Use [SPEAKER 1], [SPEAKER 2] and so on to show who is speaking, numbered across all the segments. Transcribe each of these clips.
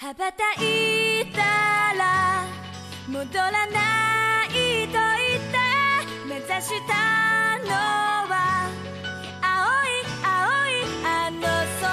[SPEAKER 1] 羽ばたいたら戻らないと言って目指したのは青い青いあの空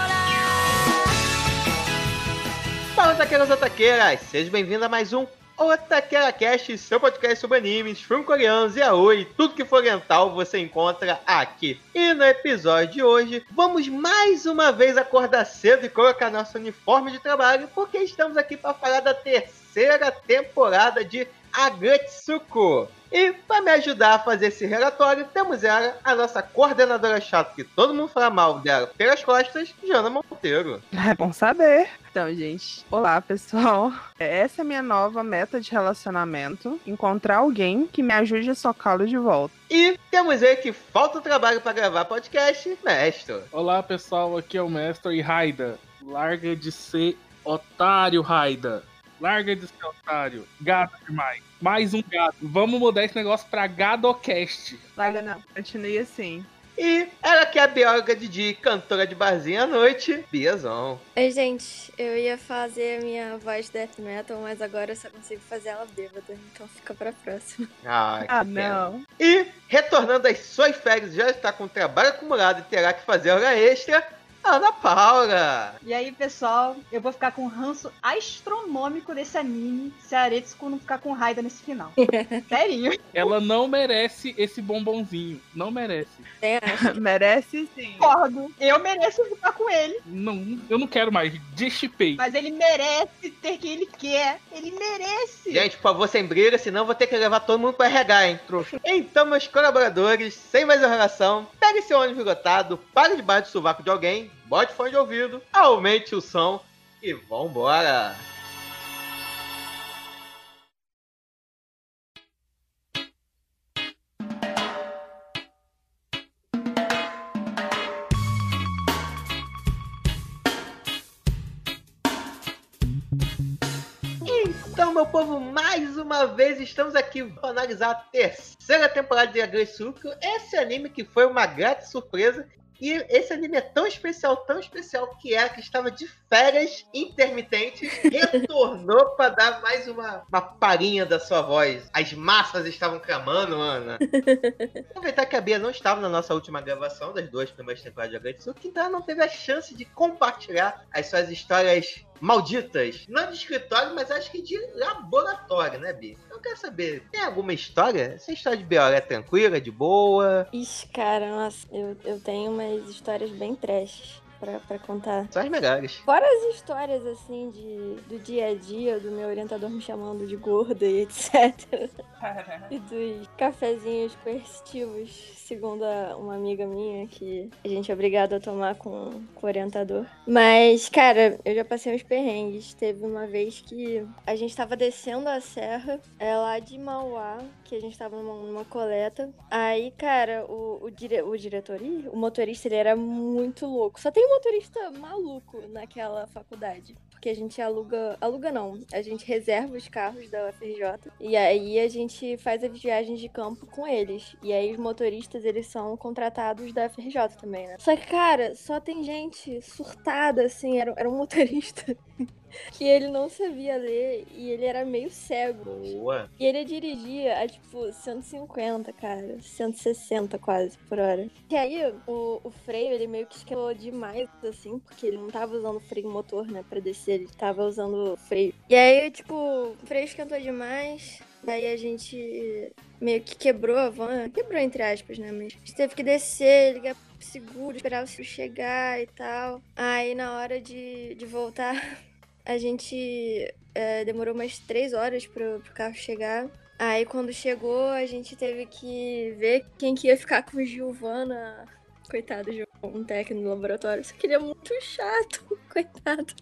[SPEAKER 2] Fala, taqueiras otaqueiras! Seja bem-vindo a mais um Otaqueira Cast, seu podcast sobre animes, filmes coreanos e aoi, tudo que for oriental você encontra aqui. E no episódio de hoje, vamos mais uma vez acordar cedo e colocar nosso uniforme de trabalho, porque estamos aqui para falar da terceira temporada de Agatsuko. E para me ajudar a fazer esse relatório, temos ela, a nossa coordenadora chata, que todo mundo fala mal dela pelas costas, Jana Monteiro.
[SPEAKER 3] É bom saber. Então, gente, olá pessoal. Essa é a minha nova meta de relacionamento: encontrar alguém que me ajude a socá-lo de volta.
[SPEAKER 2] E temos ele que falta trabalho para gravar podcast, Mestre.
[SPEAKER 4] Olá pessoal, aqui é o Mestre e Raida. Larga de ser otário, Raida. Larga de ser otário. Gato demais. Mais um gato. Vamos mudar esse negócio pra Gadocast.
[SPEAKER 3] Larga não, continue assim.
[SPEAKER 2] E ela que é a bióloga de dia, e cantora de barzinho à noite, Biazão.
[SPEAKER 5] Oi, gente, eu ia fazer a minha voz death metal, mas agora eu só consigo fazer ela bêbada, então fica pra próxima.
[SPEAKER 2] Ai, que
[SPEAKER 3] Ah,
[SPEAKER 2] pena.
[SPEAKER 3] não.
[SPEAKER 2] E, retornando às suas férias, já está com trabalho acumulado e terá que fazer hora extra, Ana Paula.
[SPEAKER 6] E aí, pessoal, eu vou ficar com um ranço astronômico desse anime se a Aretsuko não ficar com raiva nesse final. Serinho.
[SPEAKER 4] Ela não merece esse bombonzinho. Não merece.
[SPEAKER 5] Essa.
[SPEAKER 3] Merece sim.
[SPEAKER 6] Concordo. Eu mereço ficar com ele,
[SPEAKER 4] Não, eu não quero mais. Destipei.
[SPEAKER 6] mas ele merece ter quem ele quer. Ele merece.
[SPEAKER 2] Gente, por favor, sem briga, senão vou ter que levar todo mundo para RH, hein, trouxa. Então, meus colaboradores, sem mais enrolação, pegue seu ônibus lotado, pare debaixo do sovaco de alguém, bote fone de ouvido, aumente o som e vambora! Então, meu povo, mais uma vez estamos aqui para analisar a terceira temporada de Agretsuko, esse anime que foi uma grata surpresa. E esse anime é tão especial, tão especial que é que estava de férias intermitentes, retornou para dar mais uma, uma palhinha da sua voz. As massas estavam clamando, Ana. Aproveitar que a Bia não estava na nossa última gravação das duas primeiras temporadas de Agretsuko, então ela não teve a chance de compartilhar as suas histórias malditas. Não de escritório, mas acho que de laboratório, né, Bia? Eu quero saber, tem alguma história? Essa história de Bia é tranquila, de boa?
[SPEAKER 5] Ixi, cara, nossa, eu, eu tenho umas histórias bem trash pra, pra contar.
[SPEAKER 2] São as melhores.
[SPEAKER 5] Fora as histórias, assim, de, do dia a dia, do meu orientador me chamando de gorda e etc. E dos cafezinhos coercitivos, segundo a- uma amiga minha, que a gente é obrigado a tomar com, com o orientador. Mas, cara, eu já passei uns perrengues. Teve uma vez que a gente tava descendo a serra, é lá de Mauá, que a gente tava numa, numa coleta. Aí, cara, o, o, dire, o diretor, o motorista, ele era muito louco. Só tem um motorista maluco naquela faculdade. Porque a gente aluga. Aluga não. A gente reserva os carros da UFRJ. E aí a gente faz as viagens de campo com eles. E aí os motoristas, eles são contratados da UFRJ também, né? Só que, cara, só tem gente surtada, assim. Era, era um motorista que ele não sabia ler e ele era meio cego.
[SPEAKER 2] Boa.
[SPEAKER 5] E ele dirigia a, tipo, 150, cara. 160 quase por hora. E aí, o, o freio, ele meio que esquelou demais, assim, porque ele não tava usando freio motor, né, pra descer. Ele tava usando freio. E aí, tipo, o freio esquentou demais. Daí a gente meio que quebrou a van. Quebrou, entre aspas, né? Mas a gente teve que descer, ligar pro seguro, esperar o seguro chegar e tal. Aí, na hora de, de voltar, a gente é, demorou umas três horas pro, pro carro chegar. Aí quando chegou, a gente teve que ver quem que ia ficar com Giovana. Coitado, Giovana, um técnico do laboratório. Só que ele é muito chato, coitado.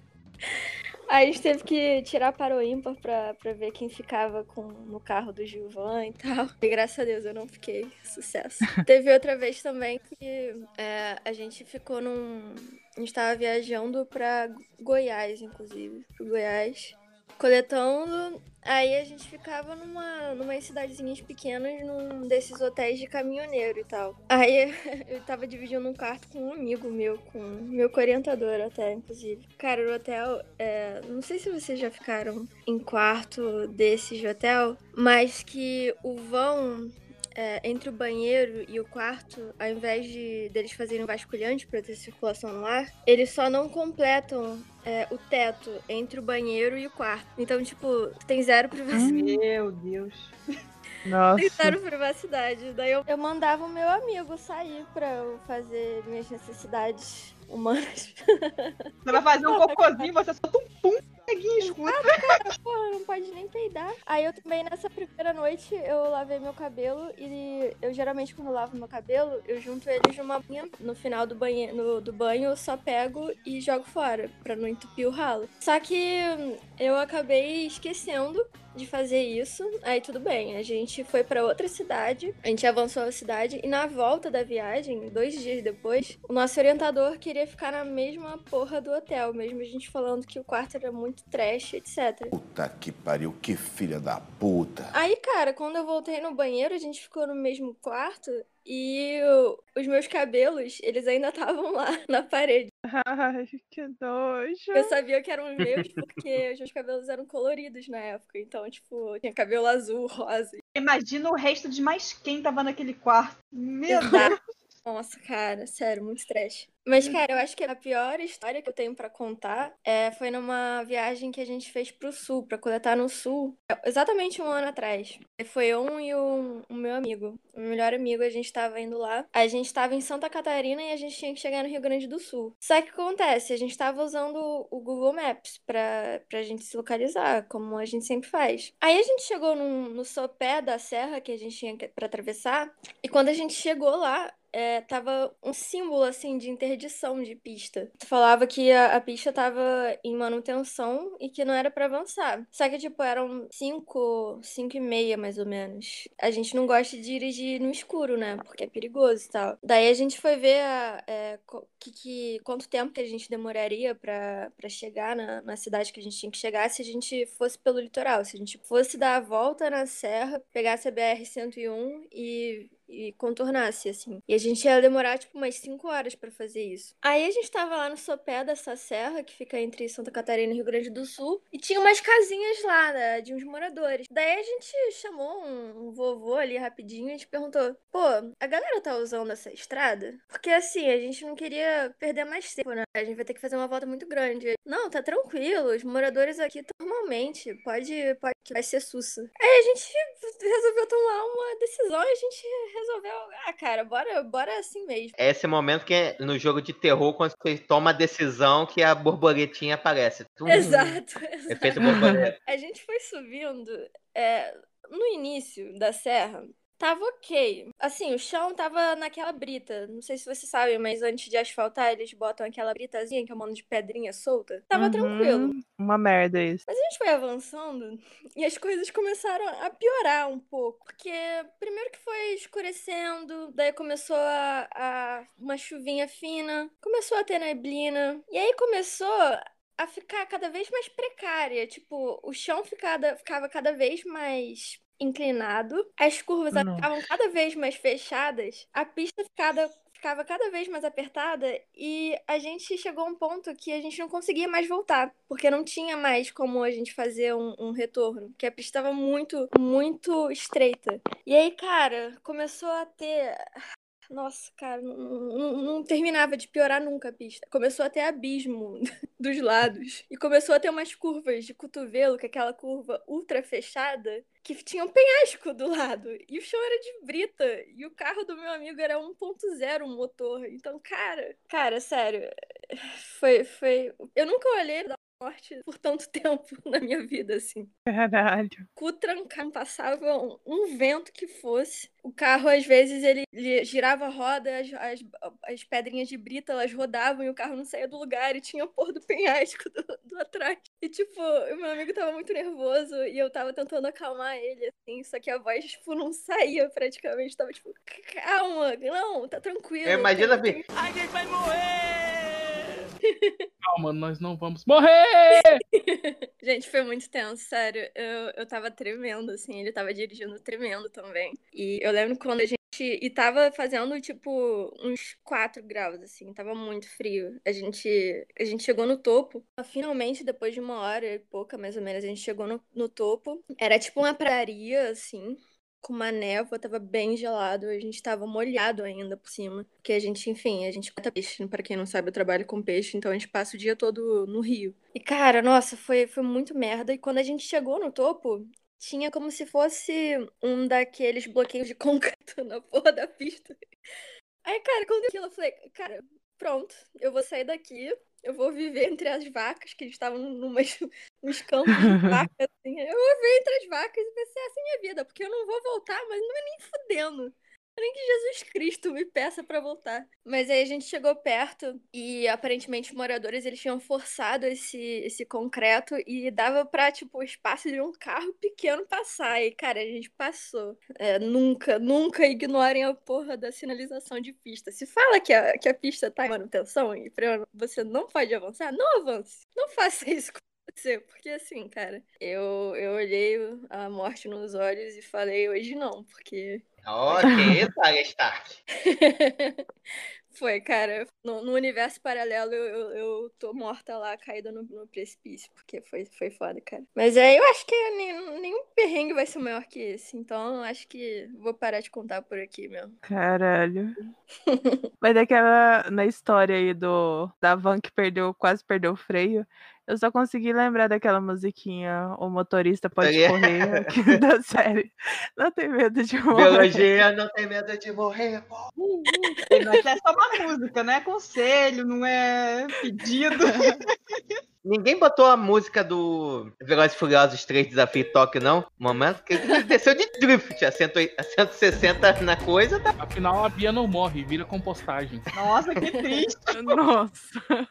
[SPEAKER 5] Aí a gente teve que tirar para o ímpar pra, pra ver quem ficava com, no carro do Gilvan e tal. E graças a Deus eu não fiquei. Sucesso. Teve outra vez também que é, a gente ficou num. A gente tava viajando pra Goiás, inclusive. Pro Goiás. Coletando. Aí a gente ficava numa, numa cidadezinhas pequenas, num desses hotéis de caminhoneiro e tal. Aí eu tava dividindo um quarto com um amigo meu, com meu orientador até, inclusive. Cara, o hotel, é, não sei se vocês já ficaram em quarto desses de hotel, mas que o vão é, entre o banheiro e o quarto, ao invés de deles fazerem um vasculhante para ter circulação no ar, eles só não completam é, o teto entre o banheiro e o quarto. Então, tipo, tem zero privacidade.
[SPEAKER 6] Meu Deus.
[SPEAKER 3] Nossa.
[SPEAKER 5] Privacidade. Daí eu, eu mandava o meu amigo sair pra eu fazer minhas necessidades humanas.
[SPEAKER 6] Você vai fazer um cocôzinho, você solta um pum, neguinho escuro.
[SPEAKER 5] Porra, não pode nem peidar. Aí eu também, nessa primeira noite, eu lavei meu cabelo e eu geralmente, quando lavo meu cabelo, eu junto eles numa banha. No final do banho, no, do banho, eu só pego e jogo fora, pra não entupir o ralo. Só que eu acabei esquecendo de fazer isso. Aí tudo bem, a gente foi pra outra cidade, a gente avançou a cidade e na volta da viagem, dois dias depois, o nosso orientador queria ficar na mesma porra do hotel, mesmo a gente falando que o quarto era muito trash, etc.
[SPEAKER 7] Puta que pariu, que filha da puta.
[SPEAKER 5] Aí, cara, quando eu voltei no banheiro, a gente ficou no mesmo quarto e o- os meus cabelos, eles ainda estavam lá na parede.
[SPEAKER 3] Ai, que nojo.
[SPEAKER 5] Eu sabia que eram meus porque os meus cabelos eram coloridos na época. Então, tipo, tinha cabelo azul, rosa.
[SPEAKER 6] Imagina o resto de mais quem tava naquele quarto. Meu Deus.
[SPEAKER 5] Nossa, cara, sério, muito trash. Mas, cara, eu acho que a pior história que eu tenho pra contar é, foi numa viagem que a gente fez pro sul, pra coletar no sul, exatamente um ano atrás. Foi um e o o meu amigo, o melhor amigo, a gente tava indo lá. A gente tava em Santa Catarina e a gente tinha que chegar no Rio Grande do Sul. Só que acontece? A gente tava usando o Google Maps pra, pra gente se localizar, como a gente sempre faz. Aí a gente chegou num- no sopé da serra que a gente tinha pra atravessar, e quando a gente chegou lá, é, tava um símbolo assim de interdição de pista. Falava que a, a pista tava em manutenção e que não era pra avançar. Só que, tipo, eram 5, 5 e meia mais ou menos. A gente não gosta de dirigir no escuro, né? Porque é perigoso e tal. Daí a gente foi ver a, é, que, que, quanto tempo que a gente demoraria pra chegar na, na cidade que a gente tinha que chegar se a gente fosse pelo litoral. Se a gente fosse dar a volta na serra, pegasse a BR-101 e e contornasse, assim. E a gente ia demorar, tipo, umas 5 horas pra fazer isso. Aí a gente tava lá no sopé dessa serra, que fica entre Santa Catarina e Rio Grande do Sul, e tinha umas casinhas lá, né, de uns moradores. Daí a gente chamou um, um vovô ali rapidinho e a gente perguntou: pô, a galera tá usando essa estrada? Porque assim, a gente não queria perder mais tempo, né? A gente vai ter que fazer uma volta muito grande. Não, tá tranquilo, os moradores aqui normalmente, pode, pode, vai ser sussa. Aí a gente resolveu tomar uma decisão e a gente resolveu, ah, cara, bora, bora assim mesmo.
[SPEAKER 2] É esse momento que é no jogo de terror, quando você toma a decisão que a borboletinha aparece. Tum,
[SPEAKER 5] Exato,
[SPEAKER 2] Efeito
[SPEAKER 5] exato.
[SPEAKER 2] borboleta.
[SPEAKER 5] A gente foi subindo, é, no início da serra, tava ok. Assim, o chão tava naquela brita. Não sei se vocês sabem, mas antes de asfaltar, eles botam aquela britazinha, que é um monte de pedrinha solta. Tava
[SPEAKER 3] Uhum,
[SPEAKER 5] tranquilo.
[SPEAKER 3] Uma merda isso.
[SPEAKER 5] Mas a gente foi avançando e as coisas começaram a piorar um pouco. Porque primeiro que foi escurecendo, daí começou a, a uma chuvinha fina, começou a ter neblina. E aí começou a ficar cada vez mais precária. Tipo, o chão ficava, ficava cada vez mais inclinado, as curvas
[SPEAKER 3] Nossa.
[SPEAKER 5] ficavam cada vez mais fechadas, a pista ficava, ficava cada vez mais apertada e a gente chegou a um ponto que a gente não conseguia mais voltar, porque não tinha mais como a gente fazer um, um retorno, porque a pista estava muito, muito estreita. E aí, cara, começou a ter nossa, cara, não, não- não terminava de piorar nunca a pista. Começou a ter abismo dos lados. E começou a ter umas curvas de cotovelo, que é aquela curva ultra fechada, que tinha um penhasco do lado. E o chão era de brita. E o carro do meu amigo era 1.0 motor. Então, cara, cara, sério. Foi, foi. Eu nunca olhei da morte por tanto tempo na minha vida, assim
[SPEAKER 3] Caralho.
[SPEAKER 5] cu trancado, passava um, um vento que fosse. O carro, às vezes, ele, ele girava a roda, as, as, as pedrinhas de brita, elas rodavam e o carro não saía do lugar e tinha a porra do penhasco do, do atrás. E, tipo, o meu amigo tava muito nervoso e eu tava tentando acalmar ele, assim, só que a voz, tipo, não saía praticamente. Tava, tipo, calma, não, tá tranquilo.
[SPEAKER 2] Imagina,
[SPEAKER 5] tem-
[SPEAKER 2] Vi,
[SPEAKER 4] Calma, nós não vamos morrer!
[SPEAKER 5] Gente, foi muito tenso, sério. Eu, eu tava tremendo, assim, ele tava dirigindo tremendo também. E eu lembro quando a gente. E tava fazendo, tipo, uns 4 graus, assim, tava muito frio. A gente, a gente chegou no topo. Finalmente, depois de uma hora e pouca, mais ou menos, a gente chegou no, no topo. Era tipo uma praia, assim, com uma névoa, tava bem gelado, a gente tava molhado ainda por cima. Porque a gente, enfim, a gente mata peixe, para quem não sabe, eu trabalho com peixe, então a gente passa o dia todo no rio. E cara, nossa, foi, foi muito merda. E quando a gente chegou no topo, tinha como se fosse um daqueles bloqueios de concreto na porra da pista. Aí, cara, quando aquilo, eu falei, cara, pronto, eu vou sair daqui, eu vou viver entre as vacas, que estavam numas, nos campos de vacas, assim. Eu vou viver entre as vacas e vai ser essa minha vida, porque eu não vou voltar, mas não é nem fudendo. Nem que Jesus Cristo me peça para voltar. Mas aí a gente chegou perto e aparentemente os moradores eles tinham forçado esse, esse concreto e dava pra, tipo, o espaço de um carro pequeno passar. E, cara, a gente passou. É, nunca, nunca ignorem a porra da sinalização de pista. Se fala que a, que a pista tá em manutenção e você não pode avançar, não avance. Não faça isso Porque assim, cara, eu, eu olhei a morte nos olhos e falei, hoje não, porque
[SPEAKER 2] Ok, Saga Stark.
[SPEAKER 5] Foi, cara. No, no universo paralelo eu, eu, eu, tô morta lá, caída no, no, precipício, porque foi, foi foda, cara. Mas é, eu acho que nenhum, nenhum perrengue vai ser maior que esse, então acho que vou parar de contar por aqui mesmo.
[SPEAKER 3] Caralho. Mas daquela, na história aí do, da van que perdeu, quase perdeu o freio, eu só consegui lembrar daquela musiquinha, o motorista pode correr aqui da série. Não tem medo de morrer.
[SPEAKER 2] Biologia não tem medo de morrer.
[SPEAKER 6] Mas é só uma música, não é conselho, não é pedido.
[SPEAKER 2] Ninguém botou a música do Velozes Furiosos 3 Desafio Tóquio, não? Momento que desceu de drift a, 160 na coisa. Tá...
[SPEAKER 4] Afinal, a Bia não morre, vira compostagem.
[SPEAKER 6] Nossa, que triste.
[SPEAKER 3] Nossa.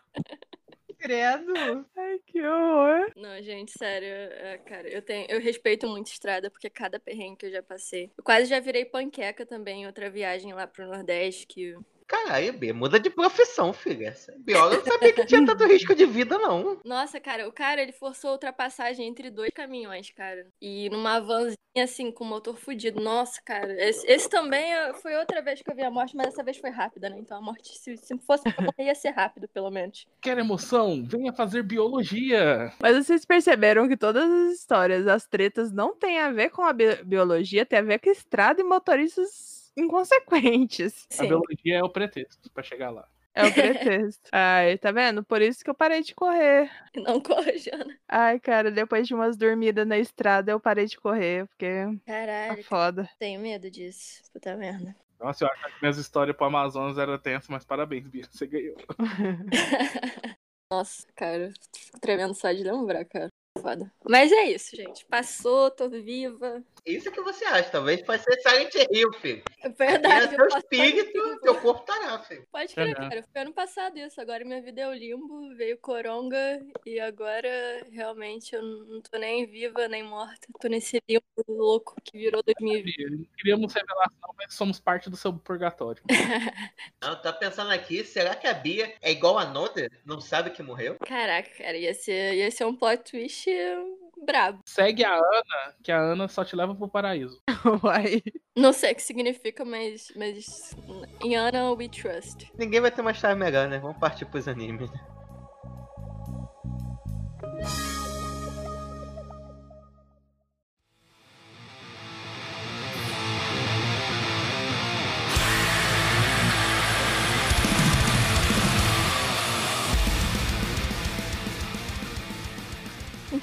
[SPEAKER 6] Credo.
[SPEAKER 3] Ai, que horror.
[SPEAKER 5] Não, gente, sério, é, cara, eu tenho, eu respeito muito estrada, porque cada perrengue que eu já passei. Eu quase já virei panqueca também em outra viagem lá pro Nordeste, que
[SPEAKER 2] Caralho, B, muda de profissão, filha. Biólogo não sabia que tinha tanto risco de vida, não.
[SPEAKER 5] Nossa, cara, o cara, ele forçou a ultrapassagem entre dois caminhões, cara. E numa vanzinha, assim, com o motor fudido. Nossa, cara. Esse, esse, também é, foi outra vez que eu vi a morte, mas essa vez foi rápida, né? Então a morte, se, se fosse pra morrer, ia ser rápido, pelo menos.
[SPEAKER 4] Quer emoção? Venha fazer biologia.
[SPEAKER 3] Mas vocês perceberam que todas as histórias, as tretas, não tem a ver com a bi biologia, tem a ver com estrada e motoristas inconsequentes.
[SPEAKER 4] Sim. A biologia é o pretexto para chegar lá.
[SPEAKER 3] É o pretexto. Ai, tá vendo? Por isso que eu parei de correr.
[SPEAKER 5] Não corre, Jana.
[SPEAKER 3] Ai, cara, depois de umas dormidas na estrada, eu parei de correr, porque.
[SPEAKER 5] Caralho.
[SPEAKER 3] Tá foda.
[SPEAKER 5] Tenho medo disso. Puta merda.
[SPEAKER 4] Nossa, eu acho que minhas histórias pro Amazonas eram tensas, mas parabéns, Bia. Você ganhou.
[SPEAKER 5] Nossa, cara. Tremendo só de lembrar, cara foda. Mas é isso, gente. Passou, tô viva.
[SPEAKER 2] Isso que você acha, talvez pode ser Silent Hill, filho.
[SPEAKER 5] É verdade.
[SPEAKER 2] É seu espírito, teu corpo tá filho.
[SPEAKER 5] Pode crer, uhum. cara. Foi ano passado isso. Agora minha vida é o limbo, veio coronga e agora realmente eu não tô nem viva nem morta. Tô nesse limbo louco que virou 2020.
[SPEAKER 4] Não queríamos revelação, mas somos parte do seu purgatório.
[SPEAKER 2] não, tá pensando aqui, será que a Bia é igual a Noda? Não sabe que morreu?
[SPEAKER 5] Caraca, cara, ia ser, ia ser um plot twist brabo.
[SPEAKER 4] Segue a Ana, que a Ana só te leva pro paraíso.
[SPEAKER 3] Uai.
[SPEAKER 5] Não sei o que significa, mas, mas em Ana we trust.
[SPEAKER 2] Ninguém vai ter uma história melhor, né? Vamos partir pros animes.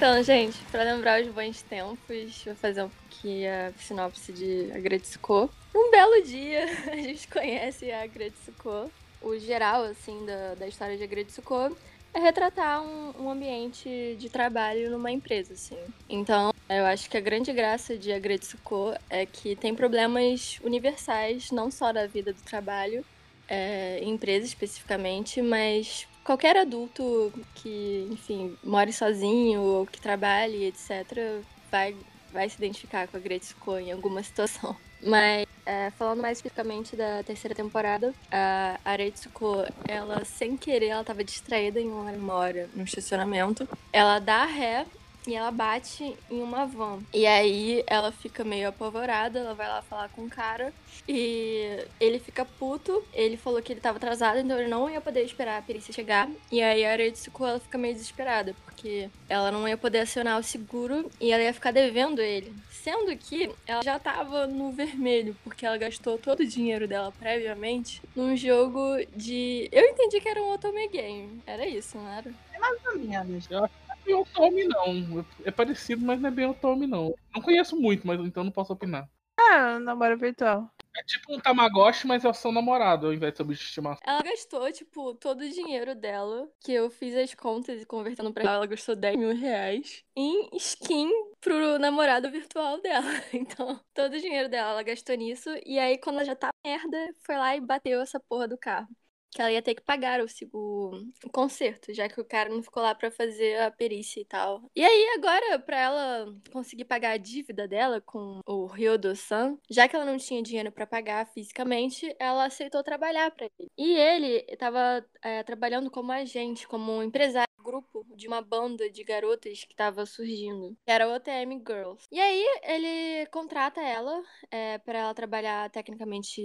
[SPEAKER 5] Então, gente, para lembrar os bons tempos, vou fazer um pouquinho a sinopse de Agretsuko. Um belo dia, a gente conhece a Agretsuko. O geral, assim, da, da história de Agretsuko é retratar um, um, ambiente de trabalho numa empresa, assim. Então, eu acho que a grande graça de Agretsuko é que tem problemas universais, não só da vida do trabalho, é, em empresa especificamente, mas qualquer adulto que, enfim, more sozinho ou que trabalhe, etc., vai, vai se identificar com a Gretzko em alguma situação. Mas, é, falando mais especificamente da terceira temporada, a Aretsuko, ela, sem querer, ela estava distraída em uma hora no estacionamento. Ela dá ré e ela bate em uma van. E aí ela fica meio apavorada, ela vai lá falar com o cara e ele fica puto. Ele falou que ele tava atrasado, então ele não ia poder esperar a perícia chegar. E aí a Aretsuko ela fica meio desesperada, porque ela não ia poder acionar o seguro e ela ia ficar devendo ele. Sendo que ela já tava no vermelho, porque ela gastou todo o dinheiro dela previamente num jogo de. Eu entendi que era um Otome Game. Era isso, não era?
[SPEAKER 6] É mais ou menos.
[SPEAKER 4] Eu acho é bem o Tommy, não. É parecido, mas não é bem o Tommy, não. Não conheço muito, mas então não posso opinar.
[SPEAKER 3] Ah, namoro virtual.
[SPEAKER 4] É tipo um Tamagotchi, mas é o seu namorado, ao invés de estimação.
[SPEAKER 5] Ela gastou, tipo, todo o dinheiro dela, que eu fiz as contas e convertendo pra ela, ela gastou 10 mil reais em skin pro namorado virtual dela. Então, todo o dinheiro dela ela gastou nisso. E aí, quando ela já tá merda, foi lá e bateu essa porra do carro. Que ela ia ter que pagar o, segu- o conserto, já que o cara não ficou lá pra fazer a perícia e tal. E aí, agora, pra ela conseguir pagar a dívida dela com o Ryodo-san, já que ela não tinha dinheiro pra pagar fisicamente, ela aceitou trabalhar pra ele. E ele tava é, trabalhando como agente, como empresário grupo de uma banda de garotas que tava surgindo, que era o OTM Girls. E aí ele contrata ela é, para ela trabalhar tecnicamente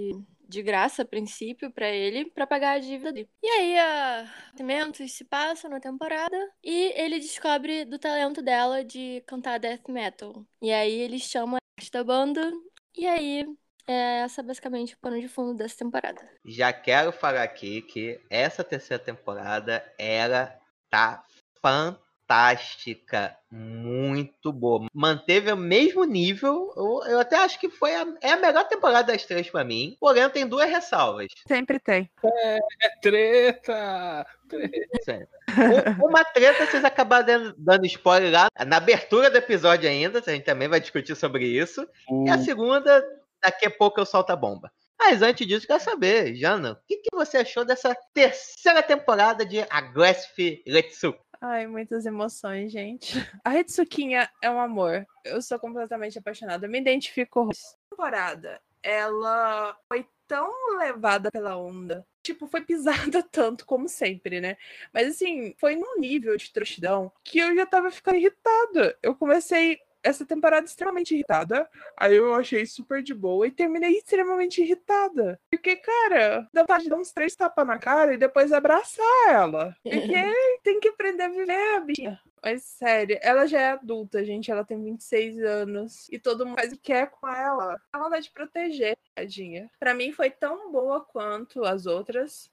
[SPEAKER 5] de graça a princípio pra ele pra pagar a dívida dele. E aí a acontecimentos se passam na temporada e ele descobre do talento dela de cantar death metal. E aí ele chama esta banda e aí é essa basicamente o pano de fundo dessa temporada.
[SPEAKER 2] Já quero falar aqui que essa terceira temporada ela tá fantástica, muito boa. Manteve o mesmo nível. Eu, eu até acho que foi a, é a melhor temporada das três pra mim. Porém, tem duas ressalvas.
[SPEAKER 3] Sempre tem.
[SPEAKER 4] É treta! treta.
[SPEAKER 2] Um- Uma treta, vocês acabaram dando- spoiler lá na abertura do episódio ainda. A gente também vai discutir sobre isso. E a segunda, daqui a pouco eu solto a bomba. Mas antes disso, quero saber, Jana, o que, que você achou dessa terceira temporada de Aggressive Retsuko?
[SPEAKER 3] Ai, muitas emoções, gente. A Hitsukinha é um amor. Eu sou completamente apaixonada. Eu me identifico essa temporada. Ela foi tão levada pela onda. Tipo, foi pisada tanto, como sempre, né? Mas assim, foi num nível de trouxidão que eu já tava ficando irritada. Eu comecei essa temporada extremamente irritada. Aí eu achei super de boa e terminei extremamente irritada. Porque, cara, dá vontade de dar uns três tapas na cara e depois abraçar ela. Porque tem que aprender a viver, a bichinha. Mas sério, ela já é adulta, gente. Ela tem 26 anos. E todo mundo faz o que quer com ela. Ela vontade de proteger, tadinha. Pra mim foi tão boa quanto as outras.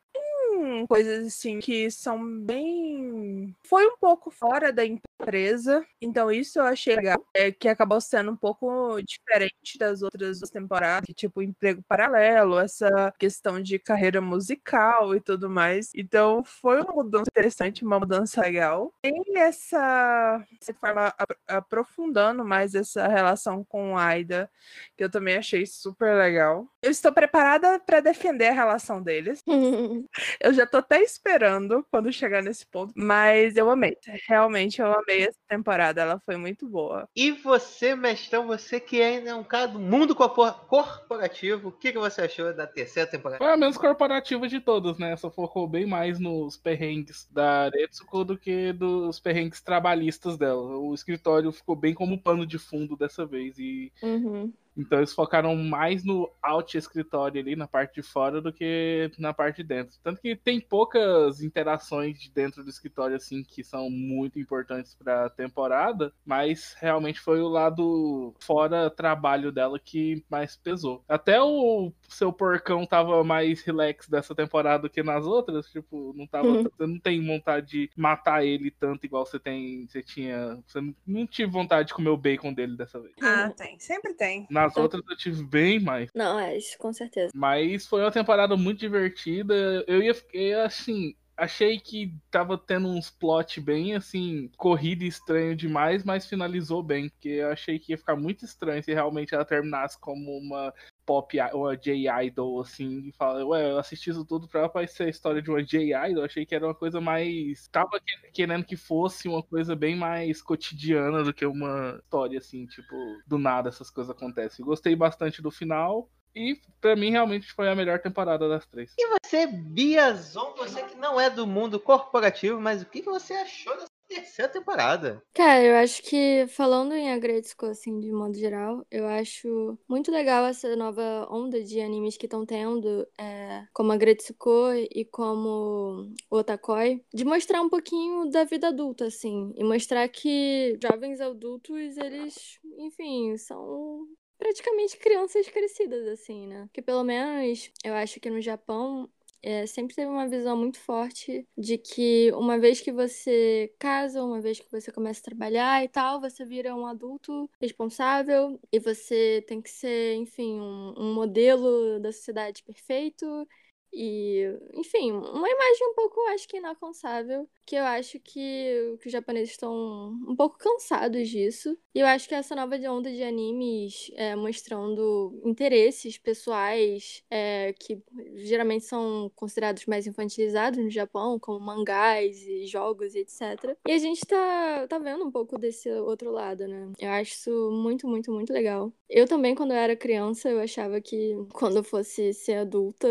[SPEAKER 3] Coisas assim que são bem. Foi um pouco fora da empresa. Então, isso eu achei legal. É, que acabou sendo um pouco diferente das outras duas temporadas. Tipo, emprego paralelo, essa questão de carreira musical e tudo mais. Então, foi uma mudança interessante, uma mudança legal. Tem essa, forma apro- aprofundando mais essa relação com Aida, que eu também achei super legal. Eu estou preparada para defender a relação deles. Eu já tô até esperando quando chegar nesse ponto, mas eu amei. Realmente eu amei essa temporada, ela foi muito boa.
[SPEAKER 2] E você, mestrão, você que ainda é um cara do mundo corpor- corporativo, o que, que você achou da terceira temporada?
[SPEAKER 4] Foi a menos corporativa de todas, né? Só focou bem mais nos perrengues da Retsuko do que dos perrengues trabalhistas dela. O escritório ficou bem como pano de fundo dessa vez. E
[SPEAKER 5] Uhum.
[SPEAKER 4] Então eles focaram mais no out escritório ali, na parte de fora, do que na parte de dentro. Tanto que tem poucas interações de dentro do escritório, assim, que são muito importantes pra temporada, mas realmente foi o lado fora trabalho dela que mais pesou. Até o seu porcão tava mais relax dessa temporada do que nas outras, tipo, não tava.
[SPEAKER 5] Uhum.
[SPEAKER 4] Você não tem vontade de matar ele tanto igual você tem. Você tinha. Você não- não tive vontade de comer o bacon dele dessa vez.
[SPEAKER 3] Ah, tem, sempre tem.
[SPEAKER 4] Nas outras eu tive bem mais.
[SPEAKER 5] Não, é isso, com certeza.
[SPEAKER 4] Mas foi uma temporada muito divertida. Eu ia eu, assim. Achei que tava tendo uns plot bem assim, corrido e estranho demais, mas finalizou bem. Porque eu achei que ia ficar muito estranho se realmente ela terminasse como uma pop, uma J-Idol, assim, e fala, ué, eu assisti isso tudo pra ser a história de uma J-Idol, achei que era uma coisa mais. Tava que- querendo que fosse uma coisa bem mais cotidiana do que uma história, assim, tipo, do nada essas coisas acontecem. Gostei bastante do final. E pra mim realmente foi a melhor temporada das três.
[SPEAKER 2] E você, Biazon, você que não é do mundo corporativo, mas o que, que você achou dessa Terceira temporada.
[SPEAKER 5] Cara, eu acho que, falando em Agretsuko, assim, de modo geral, eu acho muito legal essa nova onda de animes que estão tendo, é, como Agretsuko e como Otakoi, de mostrar um pouquinho da vida adulta, assim, e mostrar que jovens adultos, eles, enfim, são praticamente crianças crescidas, assim, né? Que pelo menos eu acho que no Japão é, sempre teve uma visão muito forte de que uma vez que você casa, uma vez que você começa a trabalhar e tal, você vira um adulto responsável e você tem que ser, enfim, um, um modelo da sociedade perfeito. E, enfim, uma imagem um pouco, acho que inalcançável, que eu acho que, que os japoneses estão um pouco cansados disso. E eu acho que essa nova onda de animes é, mostrando interesses pessoais é, que geralmente são considerados mais infantilizados no Japão, como mangás e jogos e etc. E a gente tá, tá vendo um pouco desse outro lado, né? Eu acho isso muito, muito, muito legal. Eu também, quando eu era criança, eu achava que quando eu fosse ser adulta,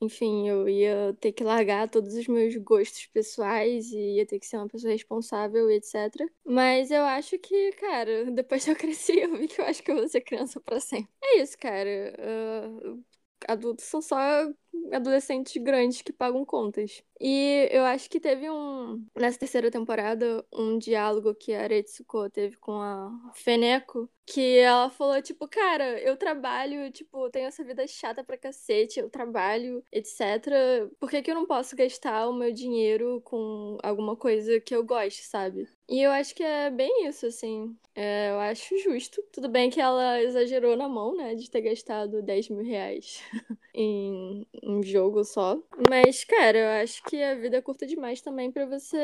[SPEAKER 5] enfim, eu ia ter que largar todos os meus gostos pessoais ia ter que ser uma pessoa responsável, etc. Mas eu acho que, cara, depois que eu cresci, eu vi que eu acho que eu vou ser criança pra sempre. É isso, cara. Uh, adultos são só adolescentes grandes que pagam contas. E eu acho que teve um, nessa terceira temporada, um diálogo que a Aretsuko teve com a Feneko, que ela falou, tipo, cara, eu trabalho, tipo, tenho essa vida chata pra cacete, eu trabalho, etc. Por que, que eu não posso gastar o meu dinheiro com alguma coisa que eu goste, sabe? E eu acho que é bem isso, assim. É, eu acho justo. Tudo bem que ela exagerou na mão, né, de ter gastado 10 mil reais em um jogo só. Mas, cara, eu acho que a vida é curta demais também para você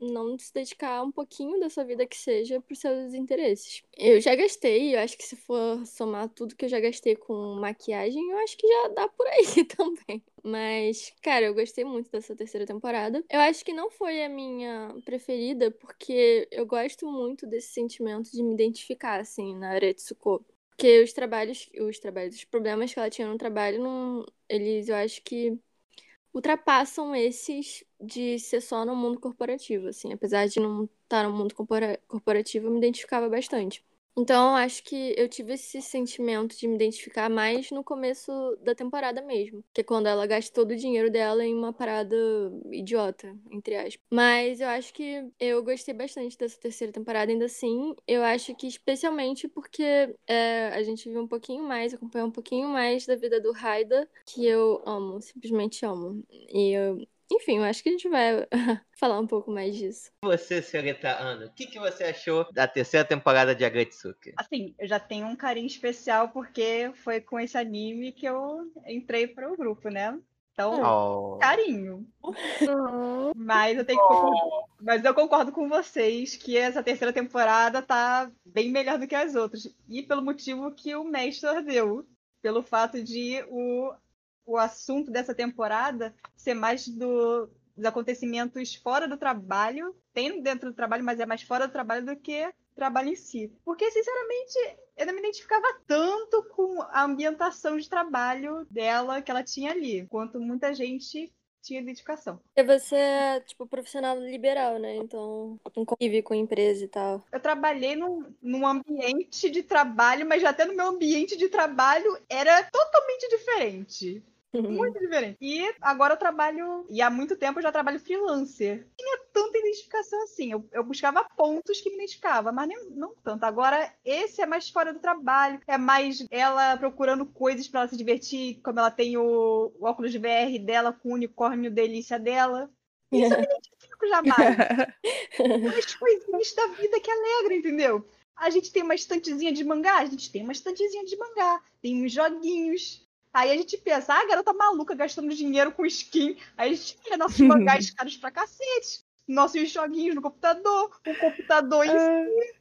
[SPEAKER 5] não se dedicar um pouquinho da sua vida que seja pros seus interesses. Eu já gastei, eu acho que se for somar tudo que eu já gastei com maquiagem, eu acho que já dá por aí também. Mas, cara, eu gostei muito dessa terceira temporada. Eu acho que não foi a minha preferida, porque eu gosto muito desse sentimento de me identificar, assim, na Aretsuko. Porque os trabalhos, os trabalhos, os problemas que ela tinha no trabalho, não, eles, eu acho que ultrapassam esses de ser só no mundo corporativo, assim. Apesar de não estar no mundo corporativo, eu me identificava bastante. Então, acho que eu tive esse sentimento de me identificar mais no começo da temporada mesmo. Que é quando ela gasta todo o dinheiro dela em uma parada idiota, entre aspas. Mas eu acho que eu gostei bastante dessa terceira temporada, ainda assim. Eu acho que especialmente porque é, a gente viu um pouquinho mais, acompanhou um pouquinho mais da vida do Raida, que eu amo, simplesmente amo. E eu, enfim, eu acho que a gente vai falar um pouco mais disso.
[SPEAKER 2] E você, senhorita Ana, o que, que você achou da terceira temporada de Agretsuki?
[SPEAKER 6] Assim, eu já tenho um carinho especial porque foi com esse anime que eu entrei para o grupo, né? Então,
[SPEAKER 2] Oh.
[SPEAKER 6] carinho. Mas eu tenho que mas eu concordo com vocês que essa terceira temporada tá bem melhor do que as outras. E pelo motivo que o Mestre deu. Pelo fato de o, o assunto dessa temporada ser mais do, dos acontecimentos fora do trabalho. Tem dentro do trabalho, mas é mais fora do trabalho do que trabalho em si. Porque, sinceramente, eu não me identificava tanto com a ambientação de trabalho dela que ela tinha ali, quanto muita gente tinha identificação.
[SPEAKER 5] E você é, tipo, profissional liberal, né? Então, não convive com empresa e tal.
[SPEAKER 6] Eu trabalhei num, num ambiente de trabalho, mas já até no meu ambiente de trabalho era totalmente diferente. Muito diferente. E agora eu trabalho, e há muito tempo eu já trabalho freelancer. Não tinha tanta identificação assim. Eu, eu buscava pontos que me identificava, mas nem, não tanto. Agora, esse é mais fora do trabalho. É mais ela procurando coisas pra ela se divertir, como ela tem o, o óculos de VR dela com o unicórnio delícia dela. Isso eu me identifico jamais. As coisinhas da vida que alegra, entendeu? A gente tem uma estantezinha de mangá, a gente tem uma estantezinha de mangá, tem uns joguinhos. Aí a gente pensa, ah, garota maluca gastando dinheiro com skin. Aí a gente vê nossos mangás caros pra cacete. Nossos joguinhos no computador, o computador em si.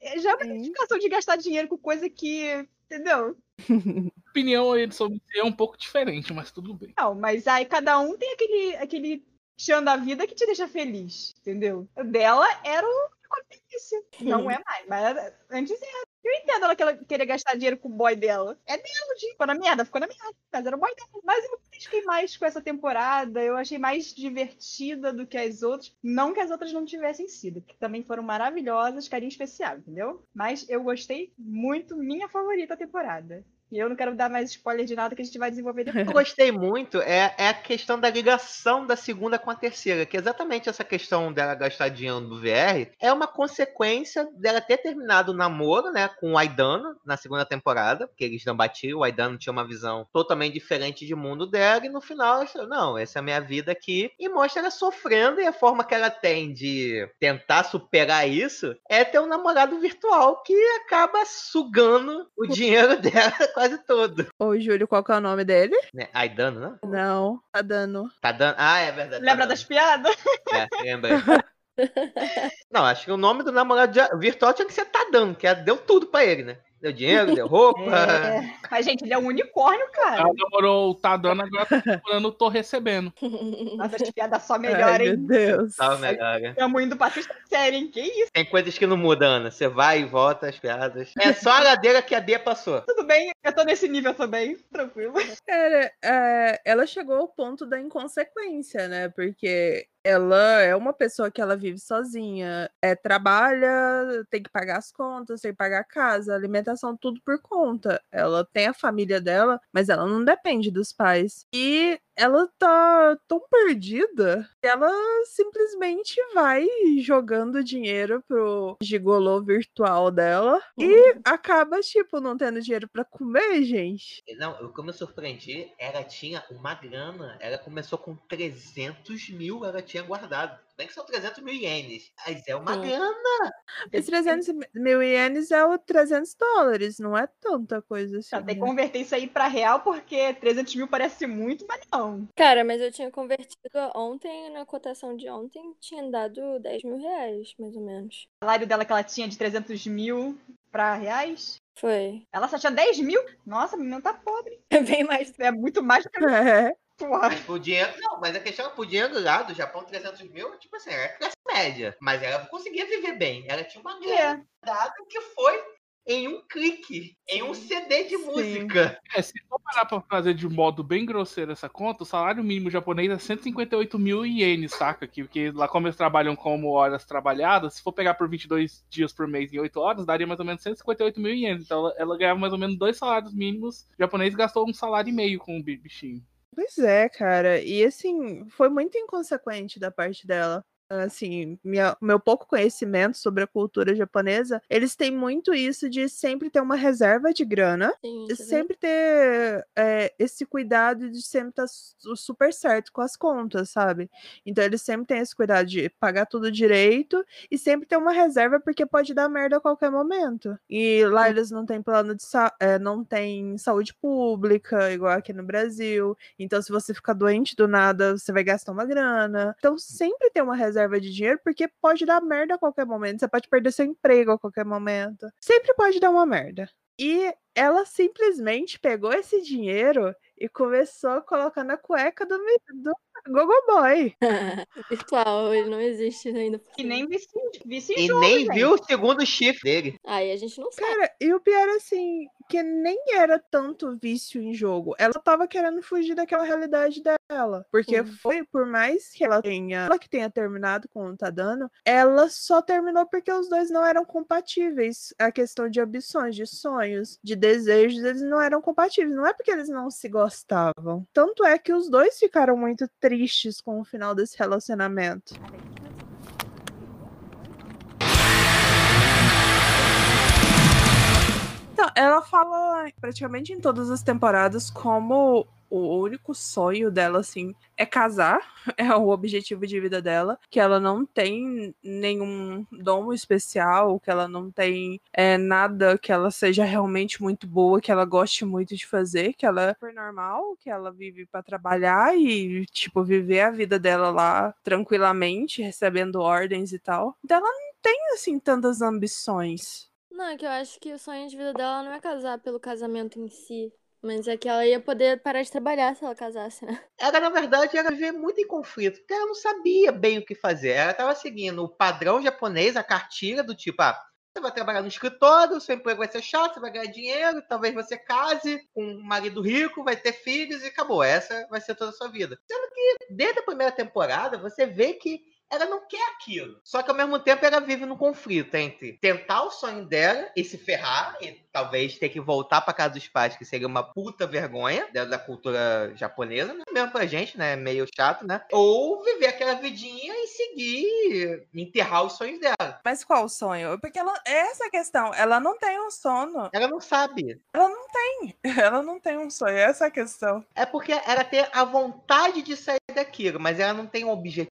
[SPEAKER 6] É, Já é uma identificação de gastar dinheiro com coisa que. Entendeu?
[SPEAKER 4] opinião aí sobre isso é um pouco diferente, mas tudo bem.
[SPEAKER 6] Não, mas aí cada um tem aquele, aquele tchan da vida que te deixa feliz, entendeu? O dela era o Não é mais, mas antes era. Eu entendo ela que ela querer gastar dinheiro com o boy dela. É dela, gente. Ficou na merda, ficou na merda. Mas era o boy dela. Mas eu fiquei mais com essa temporada. Eu achei mais divertida do que as outras. Não que as outras não tivessem sido, que também foram maravilhosas, carinho especial, entendeu? Mas eu gostei muito, minha favorita temporada. E eu não quero dar mais spoiler de nada que a gente vai desenvolver depois.
[SPEAKER 2] Eu gostei muito é, é a questão da ligação da segunda com a terceira, que é exatamente essa questão dela gastar dinheiro no VR é uma consequência dela ter terminado o namoro, né, com o Aidano na segunda temporada, porque eles não batiam, o Aidano tinha uma visão totalmente diferente de mundo dela, e no final ela falou, não, essa é a minha vida aqui, e mostra ela sofrendo, e a forma que ela tem de tentar superar isso é ter um namorado virtual que acaba sugando o dinheiro dela quase todo.
[SPEAKER 3] Ô, Júlio, qual que é o nome dele?
[SPEAKER 2] Né? Aidano, né?
[SPEAKER 3] Não, tá dando.
[SPEAKER 2] Tá dando. Ah, é verdade.
[SPEAKER 6] Lembra
[SPEAKER 2] tá
[SPEAKER 6] das piadas?
[SPEAKER 2] É, lembra. Não, acho que o nome do namorado de- virtual tinha que ser Tá dando, que ela deu tudo pra ele, né? Deu dinheiro, deu roupa.
[SPEAKER 6] É. Mas, gente, ele é um unicórnio, cara.
[SPEAKER 4] Ela demorou, tá dando, agora tá demorando, tô recebendo.
[SPEAKER 6] Nossa, as piadas só melhoram,
[SPEAKER 3] meu
[SPEAKER 6] hein?
[SPEAKER 3] Deus.
[SPEAKER 2] Tá melhor, né?
[SPEAKER 6] Estamos indo pra sexta série, hein? Que isso?
[SPEAKER 2] Tem coisas que não mudam, Ana. Você vai e volta as piadas. É só a ladeira que a Bia passou.
[SPEAKER 6] Tudo bem, eu tô nesse nível também. Tranquilo.
[SPEAKER 3] Cara, é, ela chegou ao ponto da inconsequência, né? Porque ela é uma pessoa que ela vive sozinha, é, trabalha, tem que pagar as contas, tem que pagar a casa, alimentação, tudo por conta. Ela tem a família dela, mas ela não depende dos pais. E ela tá tão perdida que ela simplesmente vai jogando dinheiro pro gigolô virtual dela e acaba, tipo, não tendo dinheiro pra comer, gente.
[SPEAKER 2] Não, o que eu me surpreendi, ela tinha uma grana. Ela começou com 300 mil, ela tinha guardado. Bem que são 300 mil ienes. Mas é uma
[SPEAKER 5] Sim.
[SPEAKER 2] grana.
[SPEAKER 3] Os 300 mil ienes é o 300 dólares, não é tanta coisa assim.
[SPEAKER 6] Já tem que
[SPEAKER 3] né?
[SPEAKER 6] converter isso aí pra real, porque 300 mil parece muito, mas não.
[SPEAKER 5] Cara, mas eu tinha convertido ontem, na cotação de ontem, tinha dado 10 mil reais, mais ou menos.
[SPEAKER 6] O salário dela que ela tinha de 300 mil pra reais.
[SPEAKER 5] Foi.
[SPEAKER 6] Ela só tinha 10 mil? Nossa, a menina tá pobre.
[SPEAKER 5] É bem mais.
[SPEAKER 6] É muito mais do que
[SPEAKER 3] É,
[SPEAKER 6] porra.
[SPEAKER 2] O dinheiro. Não, mas a questão é que o dinheiro lá do Japão, 300 mil, tipo assim, era classe média. Mas ela conseguia viver bem. Ela tinha uma grana
[SPEAKER 6] É.
[SPEAKER 2] dada que foi em um clique, em um CD de música.
[SPEAKER 4] É, se for parar pra fazer de modo bem grosseiro essa conta, o salário mínimo japonês é 158 mil ienes, saca? Que- Porque lá como eles trabalham como horas trabalhadas, se for pegar por 22 dias por mês em 8 horas, daria mais ou menos 158 mil ienes. Então ela, ela ganhava mais ou menos dois salários mínimos. O japonês gastou um salário e meio com o bi- bichinho.
[SPEAKER 3] Pois é, cara. E assim, foi muito inconsequente da parte dela. Assim, minha- meu pouco conhecimento sobre a cultura japonesa, eles têm muito isso de sempre ter uma reserva de grana
[SPEAKER 5] Sim, é
[SPEAKER 3] sempre ter é, esse cuidado de sempre estar super certo com as contas, sabe? Então eles sempre têm esse cuidado de pagar tudo direito e sempre ter uma reserva porque pode dar merda a qualquer momento. E lá eles não têm plano de sa é, não tem saúde pública, igual aqui no Brasil. Então se você ficar doente do nada, você vai gastar uma grana. Então sempre tem uma reserva de dinheiro porque pode dar merda a qualquer momento. Você pode perder seu emprego a qualquer momento. Sempre pode dar uma merda. E ela simplesmente pegou esse dinheiro e começou a colocar na cueca do, do Gogo Boy.
[SPEAKER 5] Virtual, ele não existe ainda.
[SPEAKER 6] E nem vice,
[SPEAKER 2] E
[SPEAKER 6] jogo,
[SPEAKER 2] nem
[SPEAKER 6] gente.
[SPEAKER 2] viu o segundo chifre dele.
[SPEAKER 5] Aí a gente não sabe.
[SPEAKER 3] Cara, e o pior assim, que nem era tanto vício em jogo. Ela tava querendo fugir daquela realidade dela. Porque foi, por mais que ela tenha, ela que tenha terminado com o Tadano, ela só terminou porque os dois não eram compatíveis. A questão de ambições, de sonhos, de desejos, eles não eram compatíveis. Não é porque eles não se gostavam. Tanto é que os dois ficaram muito tristes com o final desse relacionamento. Então, ela fala praticamente em todas as temporadas como o único sonho dela, assim, é casar, é o objetivo de vida dela, que ela não tem nenhum dom especial, que ela não tem é, nada que ela seja realmente muito boa, que ela goste muito de fazer, que ela é super normal, que ela vive pra trabalhar e, tipo, viver a vida dela lá tranquilamente, recebendo ordens e tal. Então ela não tem, assim, tantas ambições.
[SPEAKER 5] Não, é que eu acho que o sonho de vida dela não é casar pelo casamento em si. Mas é que ela ia poder parar de trabalhar se ela casasse, né?
[SPEAKER 2] Ela, na verdade, ela vivia muito em conflito, porque ela não sabia bem o que fazer. Ela estava seguindo o padrão japonês, a cartilha do tipo, ah, Você vai trabalhar no escritório, seu emprego vai ser chato, você vai ganhar dinheiro, talvez você case com um marido rico, vai ter filhos e acabou. Essa vai ser toda a sua vida. Sendo que, desde a primeira temporada, você vê que ela não quer aquilo. Só que ao mesmo tempo ela vive no conflito entre tentar o sonho dela e se ferrar, e talvez ter que voltar para casa dos pais, que seria uma puta vergonha dentro da cultura japonesa, né? mesmo pra gente, né? Meio chato, né? Ou viver aquela vidinha e seguir, enterrar os sonhos dela.
[SPEAKER 3] Mas qual o sonho? Porque ela, essa é a questão, ela não tem um sono.
[SPEAKER 2] Ela não sabe.
[SPEAKER 3] Ela não tem. Ela não tem um sonho, essa é a questão.
[SPEAKER 2] É porque ela tem a vontade de sair daquilo, mas ela não tem um objetivo.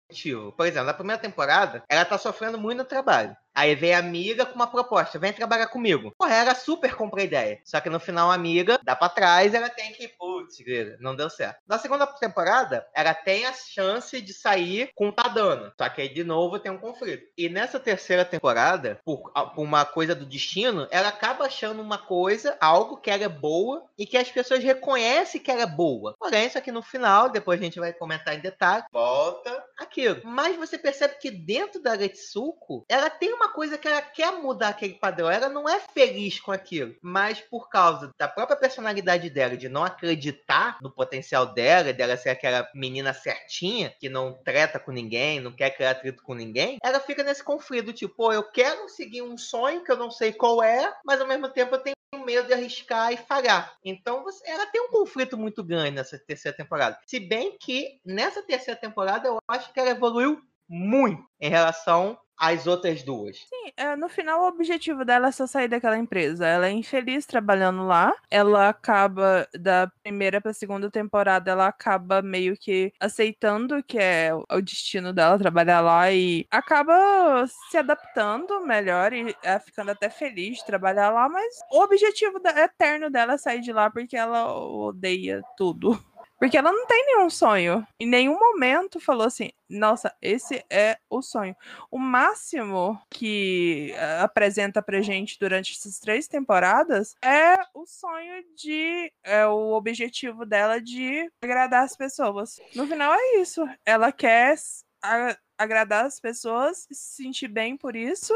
[SPEAKER 2] Por exemplo, na primeira temporada, ela tá sofrendo muito no trabalho. Aí vem a amiga com uma proposta, vem trabalhar comigo. Porra, ela super compra a ideia. Só que no final a amiga dá pra trás, ela tem que, putz, não deu certo. Na segunda temporada, ela tem a chance de sair com o Tadano. Só que aí de novo tem um conflito. E nessa terceira temporada, por, por uma coisa do destino, ela acaba achando uma coisa, algo que ela é boa e que as pessoas reconhecem que ela é boa. Porém, isso aqui no final, depois a gente vai comentar em detalhe, volta aquilo. Mas você percebe que dentro da Retsuko, ela tem uma coisa que ela quer mudar aquele padrão. Ela não é feliz com aquilo. Mas por causa da própria personalidade dela, de não acreditar no potencial dela, dela ser aquela menina certinha, que não treta com ninguém, não quer criar atrito com ninguém, ela fica nesse conflito, tipo, pô, eu quero seguir um sonho que eu não sei qual é, mas ao mesmo tempo eu tenho medo de arriscar e falhar. Então você, ela tem um conflito muito grande nessa terceira temporada. Se bem que nessa terceira temporada eu acho que ela evoluiu muito em relação as outras duas.
[SPEAKER 3] Sim, é, no final o objetivo dela é só sair daquela empresa. Ela é infeliz trabalhando lá. Ela acaba, da primeira pra segunda temporada, ela acaba meio que aceitando que é o destino dela trabalhar lá e acaba se adaptando melhor e é, ficando até feliz de trabalhar lá, mas o objetivo eterno dela é sair de lá porque ela odeia tudo. Porque ela não tem nenhum sonho. Em nenhum momento falou assim: nossa, esse é o sonho. O máximo que uh, apresenta pra gente durante essas três temporadas é o sonho de. É o objetivo dela de agradar as pessoas. No final é isso. Ela quer agradar as pessoas, se sentir bem por isso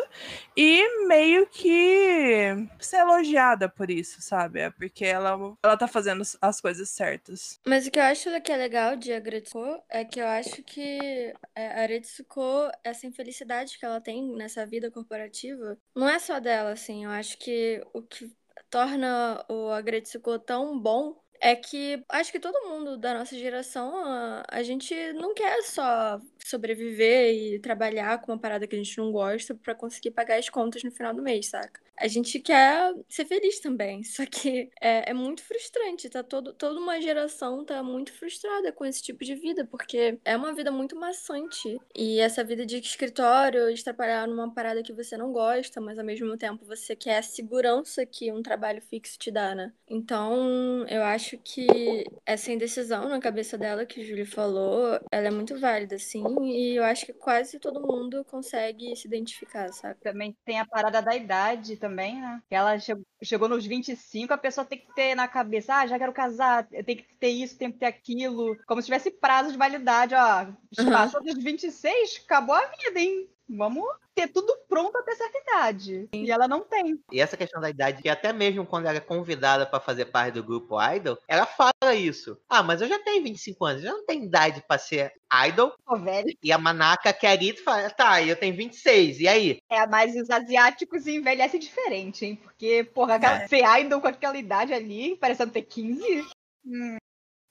[SPEAKER 3] e meio que ser elogiada por isso, sabe? É porque ela, ela tá fazendo as coisas certas.
[SPEAKER 5] Mas o que eu acho que é legal de Agretsuko é que eu acho que é, a Agretsuko, essa infelicidade que ela tem nessa vida corporativa, não é só dela, assim. Eu acho que o que torna o Agretsuko tão bom é que acho que todo mundo da nossa geração, a, a gente não quer só sobreviver e trabalhar com uma parada que a gente não gosta para conseguir pagar as contas no final do mês, saca? A gente quer ser feliz também, só que é, é muito frustrante, tá? Todo, toda uma geração tá muito frustrada com esse tipo de vida, porque é uma vida muito maçante. E essa vida de escritório, de trabalhar numa parada que você não gosta, mas ao mesmo tempo você quer a segurança que um trabalho fixo te dá, né? Então, eu acho que essa indecisão na cabeça dela, que o Júlio falou, ela é muito válida, assim, e eu acho que quase todo mundo consegue se identificar, sabe?
[SPEAKER 6] Também tem a parada da idade também, né? Que ela chegou, chegou nos 25, a pessoa tem que ter na cabeça, ah, já quero casar, tem que ter isso, tem que ter aquilo. Como se tivesse prazo de validade, ó. Uhum. Passou dos 26, acabou a vida, hein? Vamos ter tudo pronto até certa idade. Sim. E ela não tem.
[SPEAKER 2] E essa questão da idade, que até mesmo quando ela é convidada para fazer parte do grupo Idol, ela fala isso. Ah, mas eu já tenho 25 anos, eu não tenho idade para ser idol.
[SPEAKER 6] Oh, velho.
[SPEAKER 2] E a Manaka quer ir e fala, tá, eu tenho 26, e aí?
[SPEAKER 6] É, mas os asiáticos envelhecem diferente, hein? Porque, porra, é. ser idol com aquela idade ali, parecendo ter 15. Hum,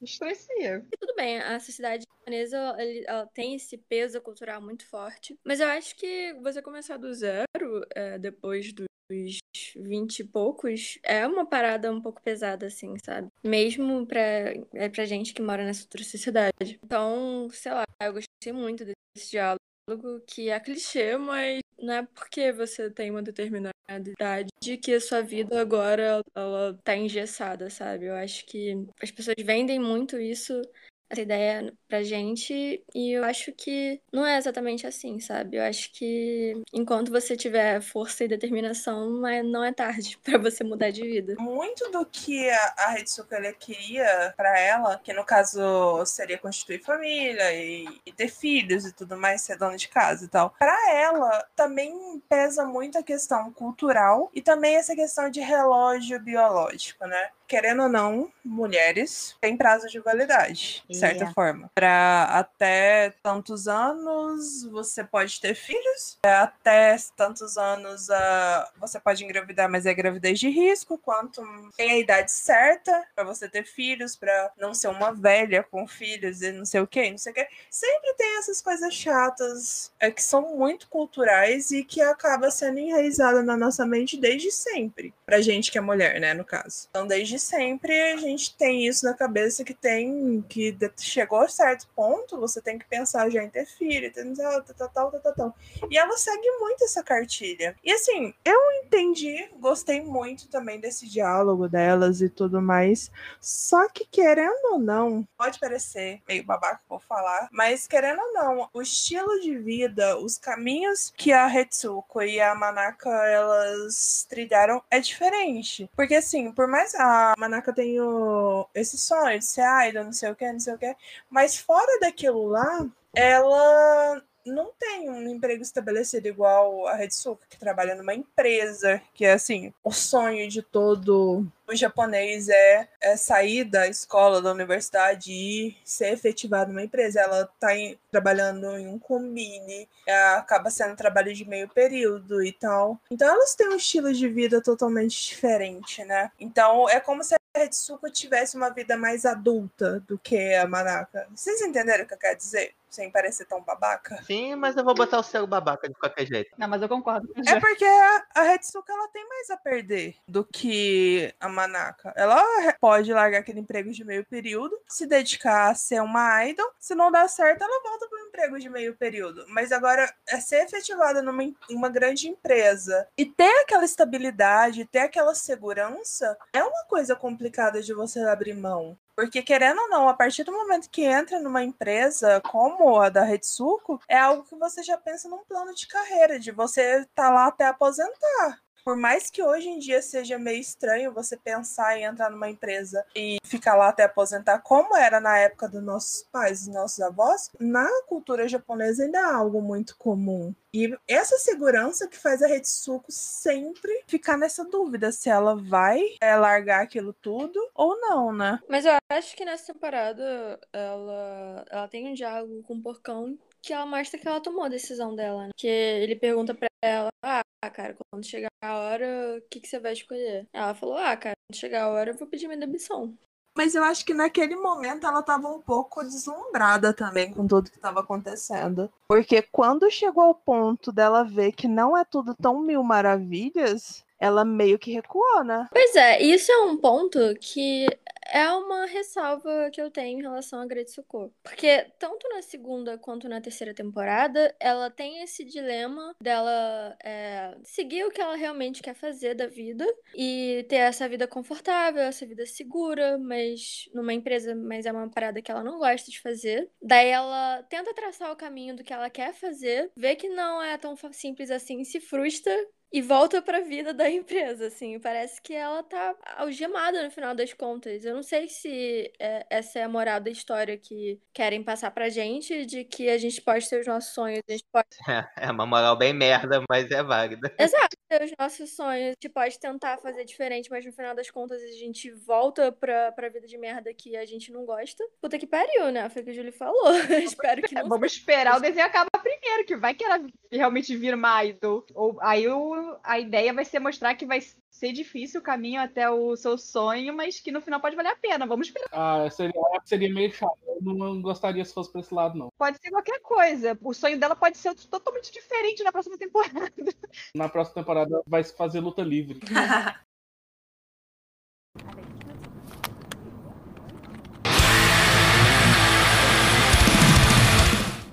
[SPEAKER 6] estrecia.
[SPEAKER 5] Tudo bem, a sociedade japonesa ela tem esse peso cultural muito forte, mas eu acho que você começar do zero, é, depois dos 20 e poucos, é uma parada um pouco pesada, assim, sabe? Mesmo pra, é pra gente que mora nessa outra sociedade. Então, sei lá, eu gostei muito desse diálogo, que é clichê, mas não é porque você tem uma determinada idade que a sua vida agora ela tá engessada, sabe? Eu acho que as pessoas vendem muito isso essa ideia pra gente e eu acho que não é exatamente assim, sabe? Eu acho que enquanto você tiver força e determinação, não é tarde para você mudar de vida.
[SPEAKER 3] Muito do que a, a Hitsuka queria para ela, que no caso seria constituir família e, e, ter filhos e tudo mais, ser dona de casa e tal. Para ela também pesa muito a questão cultural e também essa questão de relógio biológico, né? Querendo ou não, mulheres têm prazo de validade, de certa yeah. forma. Para até tantos anos você pode ter filhos, até tantos anos uh, você pode engravidar, mas é gravidez de risco, quanto tem a idade certa para você ter filhos, para não ser uma velha com filhos e não sei o que, não sei o que. Sempre tem essas coisas chatas é, que são muito culturais e que acaba sendo enraizada na nossa mente desde sempre. Pra gente que é mulher, né, no caso. Então, desde sempre a gente tem isso na cabeça que tem que chegou a certo ponto, você tem que pensar já em ter filho, tal, tal, tal, tal, tal. E ela segue muito essa cartilha. E assim, eu entendi, gostei muito também desse diálogo delas e tudo mais. Só que querendo ou não, pode parecer meio babaca vou falar, mas querendo ou não, o estilo de vida, os caminhos que a Retsuko e a Manaka elas trilharam é diferente. Porque assim, por mais a Manaka tenha esse sonho de ser idol, não sei o que, não sei o que, mas fora daquilo lá, ela não tem um emprego estabelecido igual a Retsuka, que trabalha numa empresa, que é assim, o sonho de todo o japonês é, é sair da escola, da universidade e ser efetivado numa empresa. Ela está trabalhando em um combine, é, acaba sendo trabalho de meio período e tal. Então elas têm um estilo de vida totalmente diferente, né? Então é como se a Retsuko tivesse uma vida mais adulta do que a Manaka. Vocês entenderam o que eu quero dizer? Sem parecer tão babaca.
[SPEAKER 2] Sim, mas eu vou botar o seu babaca de qualquer jeito.
[SPEAKER 6] Não, mas eu concordo.
[SPEAKER 3] É porque a, a Retsuka ela tem mais a perder do que a Manaka. Ela pode largar aquele emprego de meio período, se dedicar a ser uma idol. Se não dá certo, ela volta para o emprego de meio período. Mas agora, é ser efetivada numa uma grande empresa e ter aquela estabilidade, ter aquela segurança, é uma coisa complicada de você abrir mão. Porque, querendo ou não, a partir do momento que entra numa empresa como a da Retsuko, é algo que você já pensa num plano de carreira, de você estar tá lá até aposentar por mais que hoje em dia seja meio estranho você pensar em entrar numa empresa e ficar lá até aposentar, como era na época dos nossos pais e nossos avós, na cultura japonesa ainda é algo muito comum. E essa segurança que faz a Retsuko sempre ficar nessa dúvida se ela vai é, largar aquilo tudo ou não, né?
[SPEAKER 5] Mas eu acho que nessa temporada ela, ela tem um diálogo com o porcão que ela mostra que ela tomou a decisão dela, né? Que ele pergunta pra ela, ah, cara, quando chegar a hora, o que, que você vai escolher? Ela falou, ah, cara, quando chegar a hora, eu vou pedir minha demissão.
[SPEAKER 3] Mas eu acho que naquele momento ela estava um pouco deslumbrada também com tudo que estava acontecendo. Porque quando chegou ao ponto dela ver que não é tudo tão mil maravilhas, ela meio que recuou, né?
[SPEAKER 5] Pois é, isso é um ponto que é uma ressalva que eu tenho em relação a Gretsuko. Porque tanto na segunda quanto na terceira temporada, ela tem esse dilema dela é, seguir o que ela realmente quer fazer da vida e ter essa vida confortável, essa vida segura, mas numa empresa, mas é uma parada que ela não gosta de fazer. Daí ela tenta traçar o caminho do que ela quer fazer, vê que não é tão simples assim, se frustra e volta pra vida da empresa, assim. Parece que ela tá algemada no final das contas. Eu não sei se é, essa é a moral da história que querem passar pra gente, de que a gente pode ter os nossos sonhos, a gente pode...
[SPEAKER 2] É, é uma moral bem merda, mas é válida.
[SPEAKER 5] Exato, ter os nossos sonhos, a gente pode tentar fazer diferente, mas no final das contas a gente volta pra, pra vida de merda que a gente não gosta. Puta que pariu, né? Foi o que a Julie falou. Espero que não.
[SPEAKER 6] Vamos esperar o desenho acabar primeiro, que vai que ela realmente vir uma idol. Ou aí o a ideia vai ser mostrar que vai ser difícil o caminho até o seu sonho, mas que no final pode valer a pena. Vamos esperar.
[SPEAKER 4] Ah, seria, seria meio chato. Eu não gostaria se fosse pra esse lado, não.
[SPEAKER 6] Pode ser qualquer coisa. O sonho dela pode ser totalmente diferente na próxima temporada.
[SPEAKER 4] Na próxima temporada vai se fazer luta livre.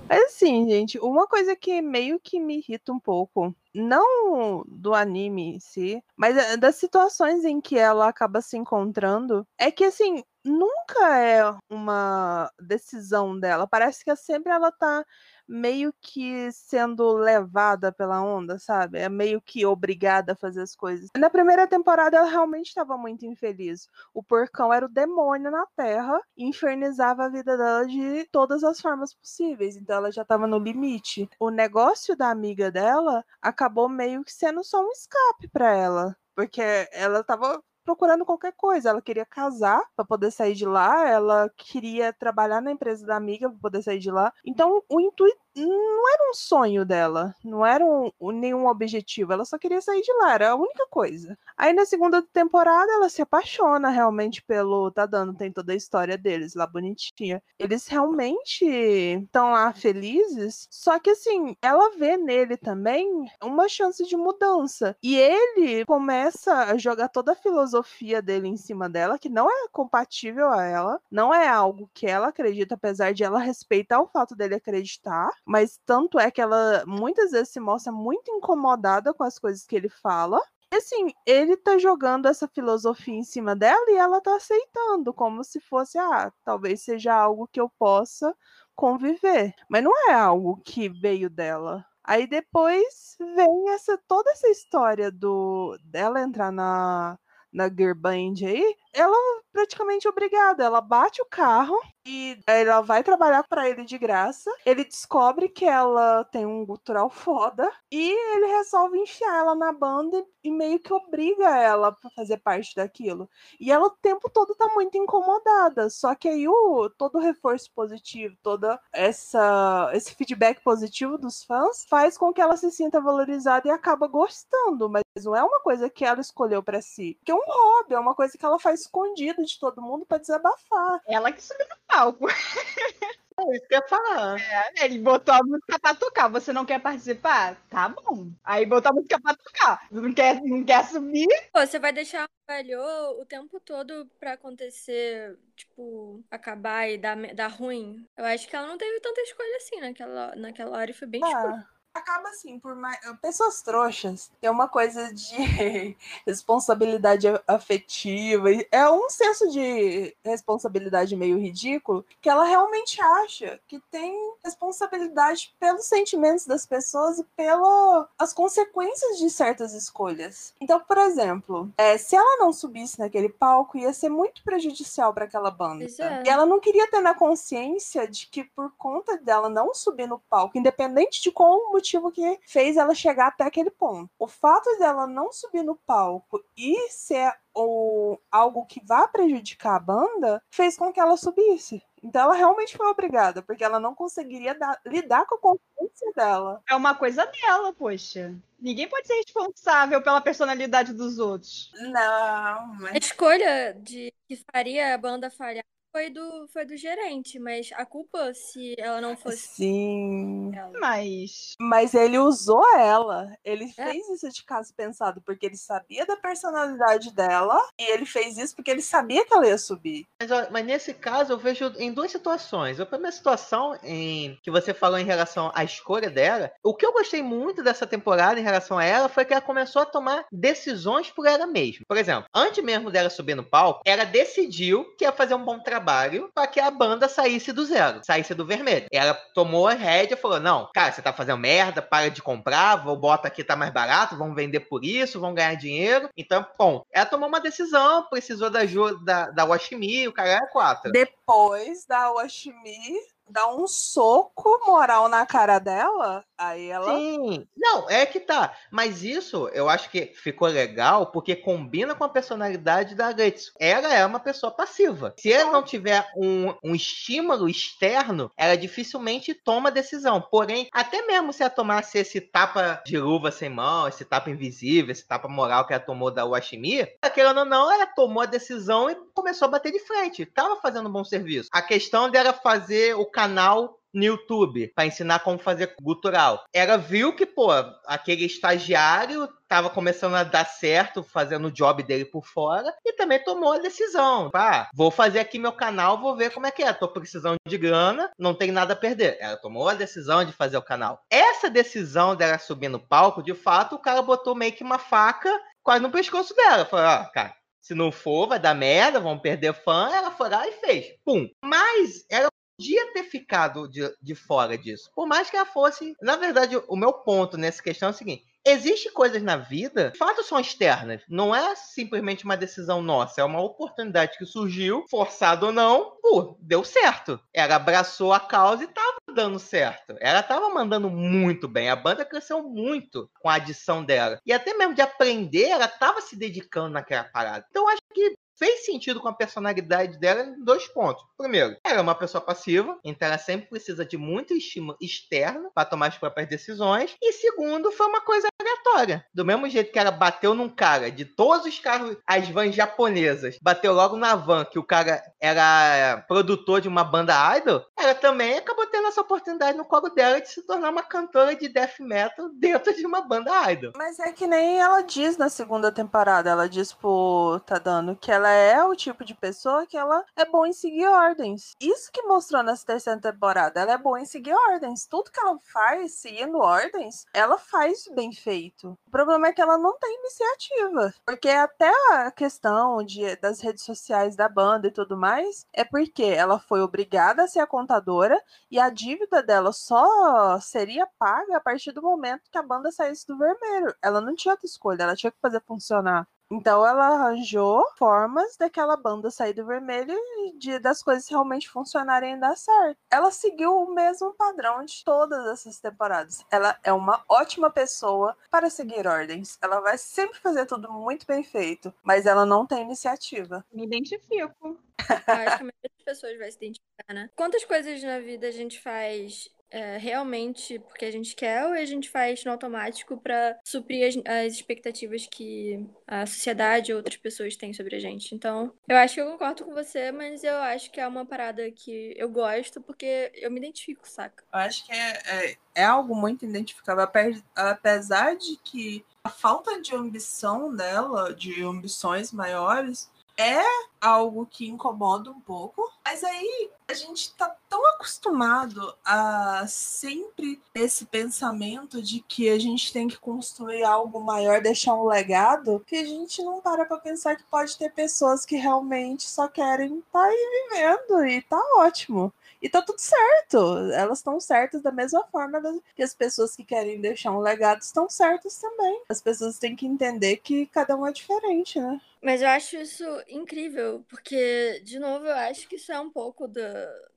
[SPEAKER 8] Mas
[SPEAKER 3] assim, gente, uma coisa que meio que me irrita um pouco, não do anime em si, mas eh, das situações em que ela acaba se encontrando, é que assim, nunca é uma decisão dela. Parece que sempre ela tá meio que sendo levada pela onda, sabe? É meio que obrigada a fazer as coisas. Na primeira temporada ela realmente estava muito infeliz. O porcão era o demônio na Terra infernizava a vida dela de todas as formas possíveis. Então ela já estava no limite. O negócio da amiga dela acabou meio que sendo só um escape para ela. Porque ela estava procurando qualquer coisa. Ela queria casar para poder sair de lá, ela queria trabalhar na empresa da amiga para poder sair de lá. Então, o intuito não era um sonho dela, não era um, nenhum objetivo, ela só queria sair de lá, era a única coisa. Aí na segunda temporada ela se apaixona realmente pelo Tadano, tem toda a história deles lá bonitinha. Eles realmente estão lá felizes, só que assim, ela vê nele também uma chance de mudança. E ele começa a jogar toda a filosofia dele em cima dela, que não é compatível a ela, não é algo que ela acredita, apesar de ela respeitar o fato dele acreditar, mas tanto é que ela muitas vezes se mostra muito incomodada com as coisas que ele fala. E assim, ele tá jogando essa filosofia em cima dela e ela tá aceitando, como se fosse, ah, talvez seja algo que eu possa conviver. Mas não é algo que veio dela. Aí depois vem essa toda essa história do dela entrar na na Gearband aí, ela praticamente obrigada, ela bate o carro e ela vai trabalhar para ele de graça. Ele descobre que ela tem um gutural foda e ele resolve enfiar ela na banda e meio que obriga ela para fazer parte daquilo. E ela o tempo todo tá muito incomodada. Só que aí o todo o reforço positivo, toda essa esse feedback positivo dos fãs faz com que ela se sinta valorizada e acaba gostando, mas não é uma coisa que ela escolheu para si. Que é um hobby, é uma coisa que ela faz escondido de todo mundo para desabafar.
[SPEAKER 6] Ela que subiu no palco.
[SPEAKER 2] É isso que eu ia falar.
[SPEAKER 6] É, ele botou a música pra tocar. Você não quer participar? Tá bom. Aí botou a música pra tocar. Não quer, não quer subir?
[SPEAKER 5] Pô, você vai deixar o velho o tempo todo pra acontecer, tipo, acabar e dar, dar ruim? Eu acho que ela não teve tanta escolha assim naquela, naquela hora e foi bem ah
[SPEAKER 3] acaba assim, por mais. Pessoas trouxas é uma coisa de responsabilidade afetiva. É um senso de responsabilidade meio ridículo que ela realmente acha que tem responsabilidade pelos sentimentos das pessoas e pelas consequências de certas escolhas. Então, por exemplo, é, se ela não subisse naquele palco, ia ser muito prejudicial para aquela banda. É. E ela não queria ter na consciência de que, por conta dela não subir no palco, independente de qual motivo motivo que fez ela chegar até aquele ponto. O fato dela não subir no palco e ser o, algo que vá prejudicar a banda fez com que ela subisse. Então ela realmente foi obrigada, porque ela não conseguiria dar, lidar com a consciência dela.
[SPEAKER 6] É uma coisa dela, poxa. Ninguém pode ser responsável pela personalidade dos outros.
[SPEAKER 3] Não, mas...
[SPEAKER 5] A escolha de que faria a banda falhar foi do, foi do gerente, mas a culpa, se ela não fosse.
[SPEAKER 3] Sim.
[SPEAKER 6] Ela. Mas.
[SPEAKER 3] Mas ele usou ela. Ele é. fez isso de caso pensado, porque ele sabia da personalidade dela. E ele fez isso porque ele sabia que ela ia subir.
[SPEAKER 2] Mas, mas nesse caso, eu vejo em duas situações. A primeira situação em que você falou em relação à escolha dela. O que eu gostei muito dessa temporada em relação a ela foi que ela começou a tomar decisões por ela mesma. Por exemplo, antes mesmo dela subir no palco, ela decidiu que ia fazer um bom trabalho trabalho para que a banda saísse do zero, saísse do vermelho. Ela tomou a rédea e falou: Não, cara, você tá fazendo merda, para de comprar, vou bota aqui tá mais barato, vamos vender por isso, vamos ganhar dinheiro. Então, bom, ela tomou uma decisão, precisou da ajuda da, da Washimi, o cara é quatro.
[SPEAKER 3] Depois da Washimi, dá um soco moral na cara dela, aí ela.
[SPEAKER 2] Sim, não, é que tá. Mas isso eu acho que ficou legal porque combina com a personalidade da Gretz. Ela é uma pessoa passiva. Se ela não tiver um, um estímulo externo, ela dificilmente toma decisão. Porém, até mesmo se ela tomasse esse tapa de luva sem mão, esse tapa invisível, esse tapa moral que ela tomou da Washimi, querendo ou não, ela tomou a decisão e começou a bater de frente. Tava fazendo um bom serviço. A questão dela fazer o canal no YouTube para ensinar como fazer gutural. Ela viu que, pô, aquele estagiário tava começando a dar certo, fazendo o job dele por fora, e também tomou a decisão. Ah, vou fazer aqui meu canal, vou ver como é que é. Tô precisando de grana, não tem nada a perder. Ela tomou a decisão de fazer o canal. Essa decisão dela subir no palco, de fato, o cara botou meio que uma faca quase no pescoço dela. Falou, ó, ah, cara, se não for, vai dar merda, vão perder fã. Ela foi lá e fez. Pum. Mas ela podia ter ficado de, de fora disso. Por mais que ela fosse. Na verdade, o meu ponto nessa questão é o seguinte: Existem coisas na vida, fatos são externas. Não é simplesmente uma decisão nossa, é uma oportunidade que surgiu, forçado ou não, pô, deu certo. Ela abraçou a causa e tava dando certo. Ela tava mandando muito bem. A banda cresceu muito com a adição dela. E até mesmo de aprender, ela tava se dedicando naquela parada. Então acho que fez sentido com a personalidade dela em dois pontos. Primeiro, ela é uma pessoa passiva, então ela sempre precisa de muito estímulo externo para tomar as próprias decisões. E segundo, foi uma coisa aleatória. Do mesmo jeito que ela bateu num cara de todos os carros, as vans japonesas, bateu logo na van que o cara era produtor de uma banda idol, ela também acabou tendo essa oportunidade no colo dela de se tornar uma cantora de death metal dentro de uma banda idol.
[SPEAKER 3] Mas é que nem ela diz na segunda temporada, ela diz pro Tadano que ela é o tipo de pessoa que ela é boa em seguir ordens. Isso que mostrou nessa terceira temporada, ela é boa em seguir ordens. Tudo que ela faz, seguindo ordens, ela faz bem feito. O problema é que ela não tem iniciativa. Porque até a questão de, das redes sociais da banda e tudo mais, é porque ela foi obrigada a ser a contadora e a dívida dela só seria paga a partir do momento que a banda saísse do vermelho. Ela não tinha outra escolha, ela tinha que fazer funcionar. Então ela arranjou formas daquela banda sair do vermelho e de, das coisas realmente funcionarem e dar certo. Ela seguiu o mesmo padrão de todas essas temporadas. Ela é uma ótima pessoa para seguir ordens. Ela vai sempre fazer tudo muito bem feito, mas ela não tem iniciativa.
[SPEAKER 6] Me identifico.
[SPEAKER 5] acho que a maioria das pessoas vai se identificar, né? Quantas coisas na vida a gente faz é, realmente porque a gente quer ou a gente faz no automático para suprir as, as, expectativas que a sociedade ou outras pessoas têm sobre a gente. Então, eu acho que eu concordo com você, mas eu acho que é uma parada que eu gosto porque eu me identifico, saca?
[SPEAKER 3] Eu acho que é, é, é algo muito identificável, apesar de que a falta de ambição dela, de ambições maiores, é algo que incomoda um pouco, mas aí a gente tá tão acostumado a sempre esse pensamento de que a gente tem que construir algo maior, deixar um legado, que a gente não para pra pensar que pode ter pessoas que realmente só querem estar tá aí vivendo e tá ótimo. E tá tudo certo. Elas estão certas da mesma forma que as pessoas que querem deixar um legado estão certas também. As pessoas têm que entender que cada um é diferente, né?
[SPEAKER 5] Mas eu acho isso incrível, porque, de novo, eu acho que isso é um pouco do,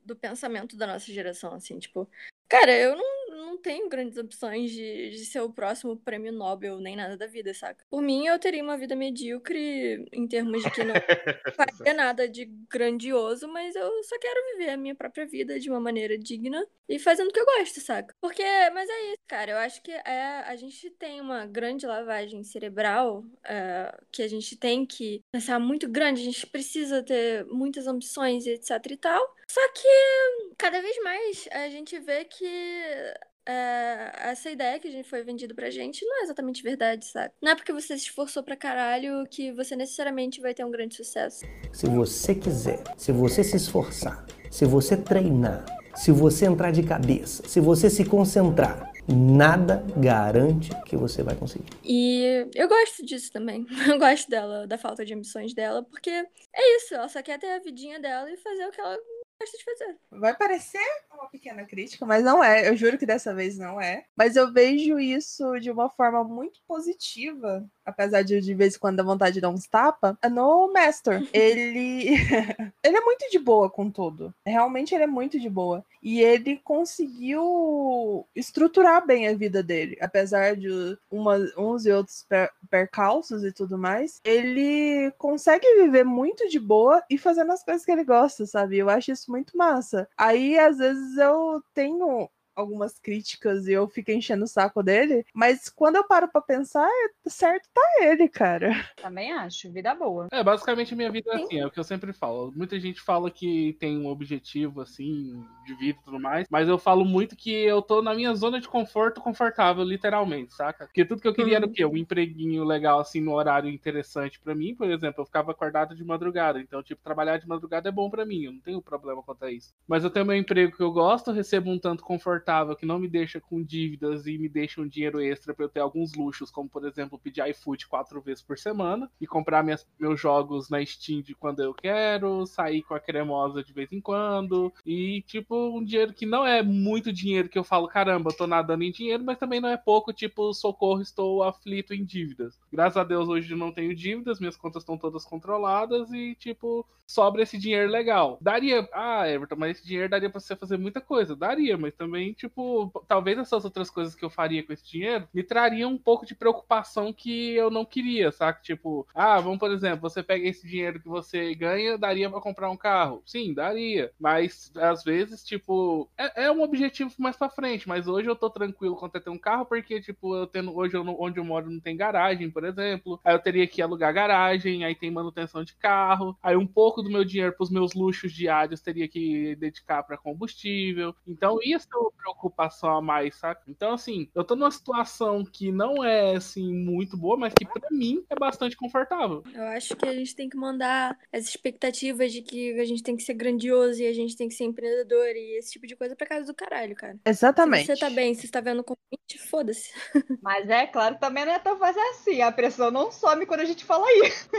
[SPEAKER 5] do pensamento da nossa geração, assim, tipo, cara, eu não não tenho grandes opções de, de ser o próximo prêmio Nobel, nem nada da vida, saca? Por mim, eu teria uma vida medíocre em termos de que não faria nada de grandioso, mas eu só quero viver a minha própria vida de uma maneira digna e fazendo o que eu gosto, saca? Porque, mas é isso, cara. Eu acho que é, a gente tem uma grande lavagem cerebral é, que a gente tem que pensar muito grande, a gente precisa ter muitas ambições e etc e tal. Só que cada vez mais a gente vê que é, essa ideia que a gente foi vendido pra gente não é exatamente verdade, sabe? Não é porque você se esforçou pra caralho que você necessariamente vai ter um grande sucesso.
[SPEAKER 9] Se você quiser, se você se esforçar, se você treinar, se você entrar de cabeça, se você se concentrar, nada garante que você vai conseguir.
[SPEAKER 5] E eu gosto disso também. Eu gosto dela, da falta de ambições dela, porque é isso, ela só quer ter a vidinha dela e fazer o que ela gosta de fazer.
[SPEAKER 3] Vai parecer uma pequena crítica, mas não é. Eu juro que dessa vez não é. Mas eu vejo isso de uma forma muito positiva apesar de de vez em quando dar vontade de dar uns tapa, é no Master. ele ele é muito de boa com tudo. Realmente ele é muito de boa. E ele conseguiu estruturar bem a vida dele, apesar de uma, uns e outros per percalços e tudo mais. Ele consegue viver muito de boa e fazendo as coisas que ele gosta, sabe? Eu acho isso muito massa. Aí às vezes eu tenho algumas críticas e eu fico enchendo o saco dele, mas quando eu paro pra pensar, é- certo tá ele, cara.
[SPEAKER 6] Também acho, vida boa.
[SPEAKER 4] É, basicamente a minha vida é assim, é o que eu sempre falo. Muita gente fala que tem um objetivo, assim, de vida e tudo mais, mas eu falo muito que eu tô na minha zona de conforto confortável, literalmente, saca? Porque tudo que eu queria era o quê? Um empreguinho legal, assim, no horário interessante pra mim, por exemplo, eu ficava acordado de madrugada, então, tipo, trabalhar de madrugada é bom pra mim, eu não tenho problema quanto a isso. Mas eu tenho meu emprego que eu gosto, recebo um tanto confortável, que não me deixa com dívidas e me deixa um dinheiro extra pra eu ter alguns luxos, como, por exemplo, pedir iFood quatro vezes por semana e comprar minhas, meus jogos na Steam de quando eu quero, sair com a cremosa de vez em quando, e, tipo, um dinheiro que não é muito dinheiro que eu falo, caramba, tô nadando em dinheiro, mas também não é pouco, tipo, socorro, estou aflito em dívidas. Graças a Deus hoje eu não tenho dívidas, minhas contas estão todas controladas e, tipo, sobra esse dinheiro legal. Daria, ah, Everton, mas esse dinheiro daria pra você fazer muita coisa. Daria, mas também, tipo, talvez essas outras coisas que eu faria com esse dinheiro me trariam um pouco de preocupação que eu não queria, saca? Tipo, ah, vamos, por exemplo, você pega esse dinheiro que você ganha, daria pra comprar um carro? Sim, daria. Mas, às vezes, tipo, é, é um objetivo mais pra frente, mas hoje eu tô tranquilo quanto a ter um carro, porque, tipo, eu tendo, hoje eu onde eu moro não tem garagem, por exemplo. Aí eu teria que alugar garagem, aí tem manutenção de carro, aí um pouco do meu dinheiro pros meus luxos diários teria que dedicar pra combustível. Então isso preocupação a mais, saca? Então, assim, eu tô numa situação que não é, assim, muito boa, mas que pra mim é bastante confortável.
[SPEAKER 5] Eu acho que a gente tem que mandar as expectativas de que a gente tem que ser grandioso e a gente tem que ser empreendedor e esse tipo de coisa pra casa do caralho, cara.
[SPEAKER 3] Exatamente.
[SPEAKER 5] Se você tá bem, se você tá vendo convite, foda-se.
[SPEAKER 6] Mas é claro também não é tão fácil assim. A pressão não some quando a gente fala isso.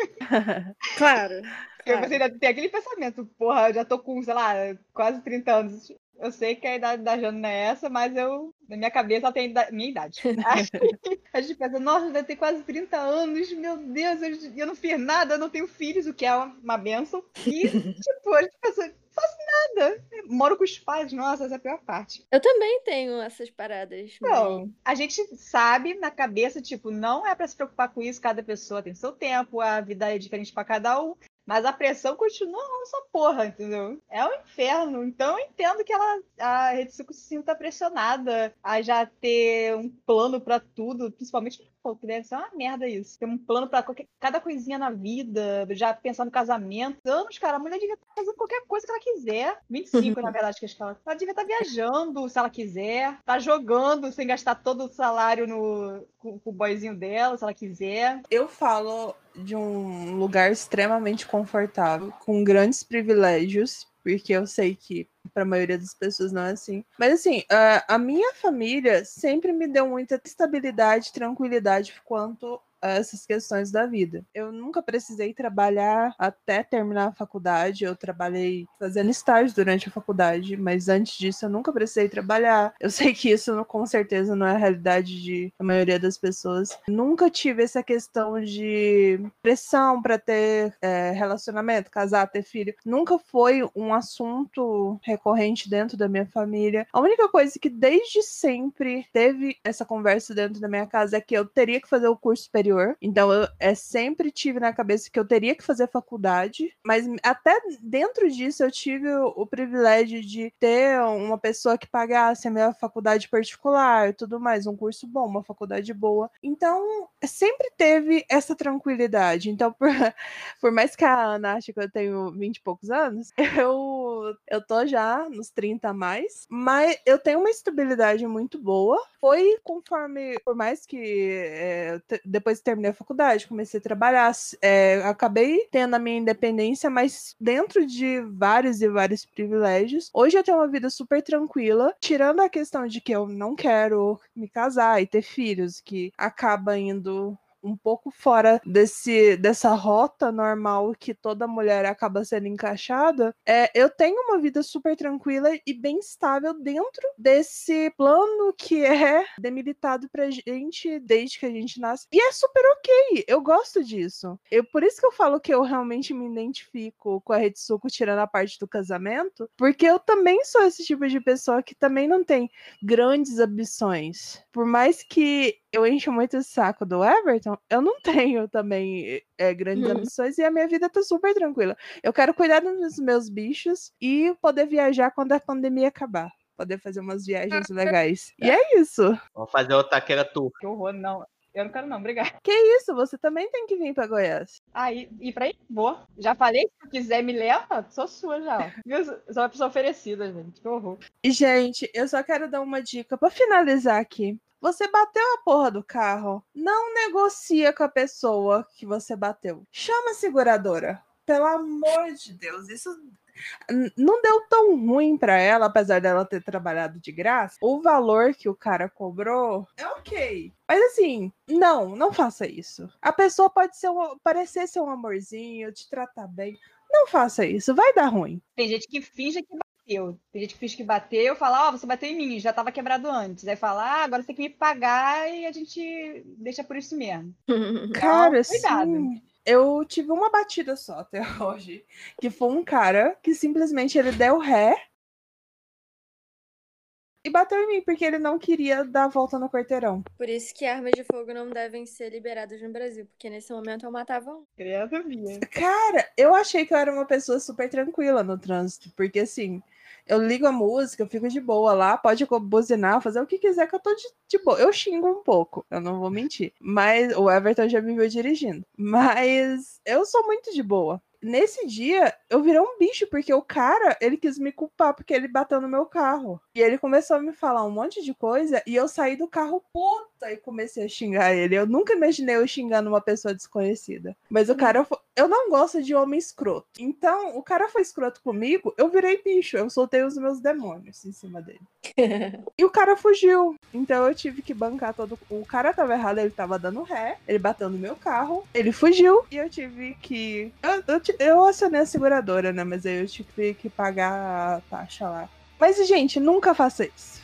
[SPEAKER 5] Claro.
[SPEAKER 6] Porque você ainda tem aquele pensamento, porra, eu já tô com, sei lá, quase 30 anos. Eu sei que a idade da Jana não é essa, mas eu, na minha cabeça, ela tem minha idade. Aí a gente pensa, nossa, eu tenho quase 30 anos, meu Deus, eu, eu não fiz nada, eu não tenho filhos, o que é uma benção. E, tipo, a gente pensa, não faço nada. Moro com os pais, nossa, essa é a pior parte.
[SPEAKER 5] Eu também tenho essas paradas.
[SPEAKER 6] Não, a gente sabe na cabeça, tipo, não é pra se preocupar com isso, cada pessoa tem seu tempo, a vida é diferente pra cada um, mas a pressão continua nessa porra, entendeu? É um inferno. Então eu entendo que ela, a Retsuko se sinta pressionada a já ter um plano pra tudo, principalmente pô, que deve ser uma merda isso. Ter um plano pra qualquer, cada coisinha na vida, já pensar no casamento. Anos, cara, a mulher devia estar fazendo qualquer coisa que ela quiser. 25, na verdade, que acho que ela, ela devia estar viajando, se ela quiser. Tá jogando sem gastar todo o salário no, com, com o boyzinho dela, se ela quiser.
[SPEAKER 3] Eu falo de um lugar extremamente confortável, com grandes privilégios, porque eu sei que para a maioria das pessoas não é assim. Mas assim, a, a minha família sempre me deu muita estabilidade, tranquilidade quanto essas questões da vida. Eu nunca precisei trabalhar até terminar a faculdade. Eu trabalhei fazendo estágio durante a faculdade, mas antes disso eu nunca precisei trabalhar. Eu sei que isso com certeza não é a realidade de a maioria das pessoas. Nunca tive essa questão de pressão para ter é, relacionamento, casar, ter filho. Nunca foi um assunto recorrente dentro da minha família. A única coisa que desde sempre teve essa conversa dentro da minha casa é que eu teria que fazer o curso superior. Então eu é, sempre tive na cabeça que eu teria que fazer faculdade, mas até dentro disso eu tive o, o privilégio de ter uma pessoa que pagasse a minha faculdade particular e tudo mais, um curso bom, uma faculdade boa. Então sempre teve essa tranquilidade. Então, por, por mais que a Ana ache que eu tenho 20 e poucos anos, eu, eu tô já nos 30 a mais, mas eu tenho uma estabilidade muito boa. Foi conforme, por mais que é, depois que terminei a faculdade, comecei a trabalhar, é, acabei tendo a minha independência, mas dentro de vários e vários privilégios. Hoje eu tenho uma vida super tranquila, tirando a questão de que eu não quero me casar e ter filhos, que acaba indo um pouco fora desse, dessa rota normal que toda mulher acaba sendo encaixada, é, eu tenho uma vida super tranquila e bem estável dentro desse plano que é demilitado pra gente desde que a gente nasce. E é super ok, eu gosto disso. Eu, por isso que eu falo que eu realmente me identifico com a Retsuko tirando a parte do casamento, porque eu também sou esse tipo de pessoa que também não tem grandes ambições. Por mais que eu encho muito o saco do Everton, eu não tenho também é, grandes
[SPEAKER 5] Uhum.
[SPEAKER 3] ambições e a minha vida tá super tranquila. Eu quero cuidar dos meus bichos e poder viajar quando a pandemia acabar. poder fazer umas viagens legais. E é isso.
[SPEAKER 2] Vamos fazer o Taquera Tour.
[SPEAKER 6] Que horror, não. Eu não quero não, obrigada.
[SPEAKER 3] Que isso, você também tem que vir pra Goiás.
[SPEAKER 6] Aí, e pra aí, vou. Já falei, se quiser me leva, sou sua já. Viu? Sou uma pessoa oferecida, gente. Que horror.
[SPEAKER 3] E, gente, eu só quero dar uma dica pra finalizar aqui. Você bateu a porra do carro, não negocia com a pessoa que você bateu. Chama a seguradora. Pelo amor de Deus, isso não deu tão ruim pra ela, apesar dela ter trabalhado de graça. O valor que o cara cobrou é ok. Mas assim, não, não faça isso. A pessoa pode ser um, parecer ser um amorzinho, te tratar bem. Não faça isso, vai dar ruim.
[SPEAKER 6] Tem gente que finge que bateu. Tem gente que finge que bateu, fala, ó, você bateu em mim, já tava quebrado antes. Aí fala, ah, agora você tem que me pagar e a gente deixa por isso mesmo.
[SPEAKER 3] Cara,
[SPEAKER 6] cuidado.
[SPEAKER 3] sim. Eu tive uma batida só até hoje, que foi um cara que simplesmente ele deu ré e bateu em mim porque ele não queria dar a volta no quarteirão.
[SPEAKER 5] Por isso que armas de fogo não devem ser liberadas no Brasil, porque nesse momento eu matava um.
[SPEAKER 6] Credo, minha.
[SPEAKER 3] Cara, eu achei que eu era uma pessoa super tranquila no trânsito, porque assim, eu ligo a música, eu fico de boa lá, pode buzinar, fazer o que quiser que eu tô de, de boa. Eu xingo um pouco, eu não vou mentir. Mas o Everton já me viu dirigindo. Mas eu sou muito de boa. Nesse dia, eu virei um bicho, porque o cara, ele quis me culpar porque ele bateu no meu carro. E ele começou a me falar um monte de coisa, e eu saí do carro puta e comecei a xingar ele. Eu nunca imaginei eu xingando uma pessoa desconhecida. Mas o cara, fo- eu não gosto de homem escroto. Então, o cara foi escroto comigo, eu virei bicho, eu soltei os meus demônios em cima dele. E o cara fugiu. Então eu tive que bancar todo. O cara tava errado, ele tava dando ré, ele bateu no meu carro, ele fugiu e eu tive que. Eu, eu, eu acionei a seguradora, né? Mas aí eu tive que pagar a taxa lá. Mas, gente, nunca faça isso.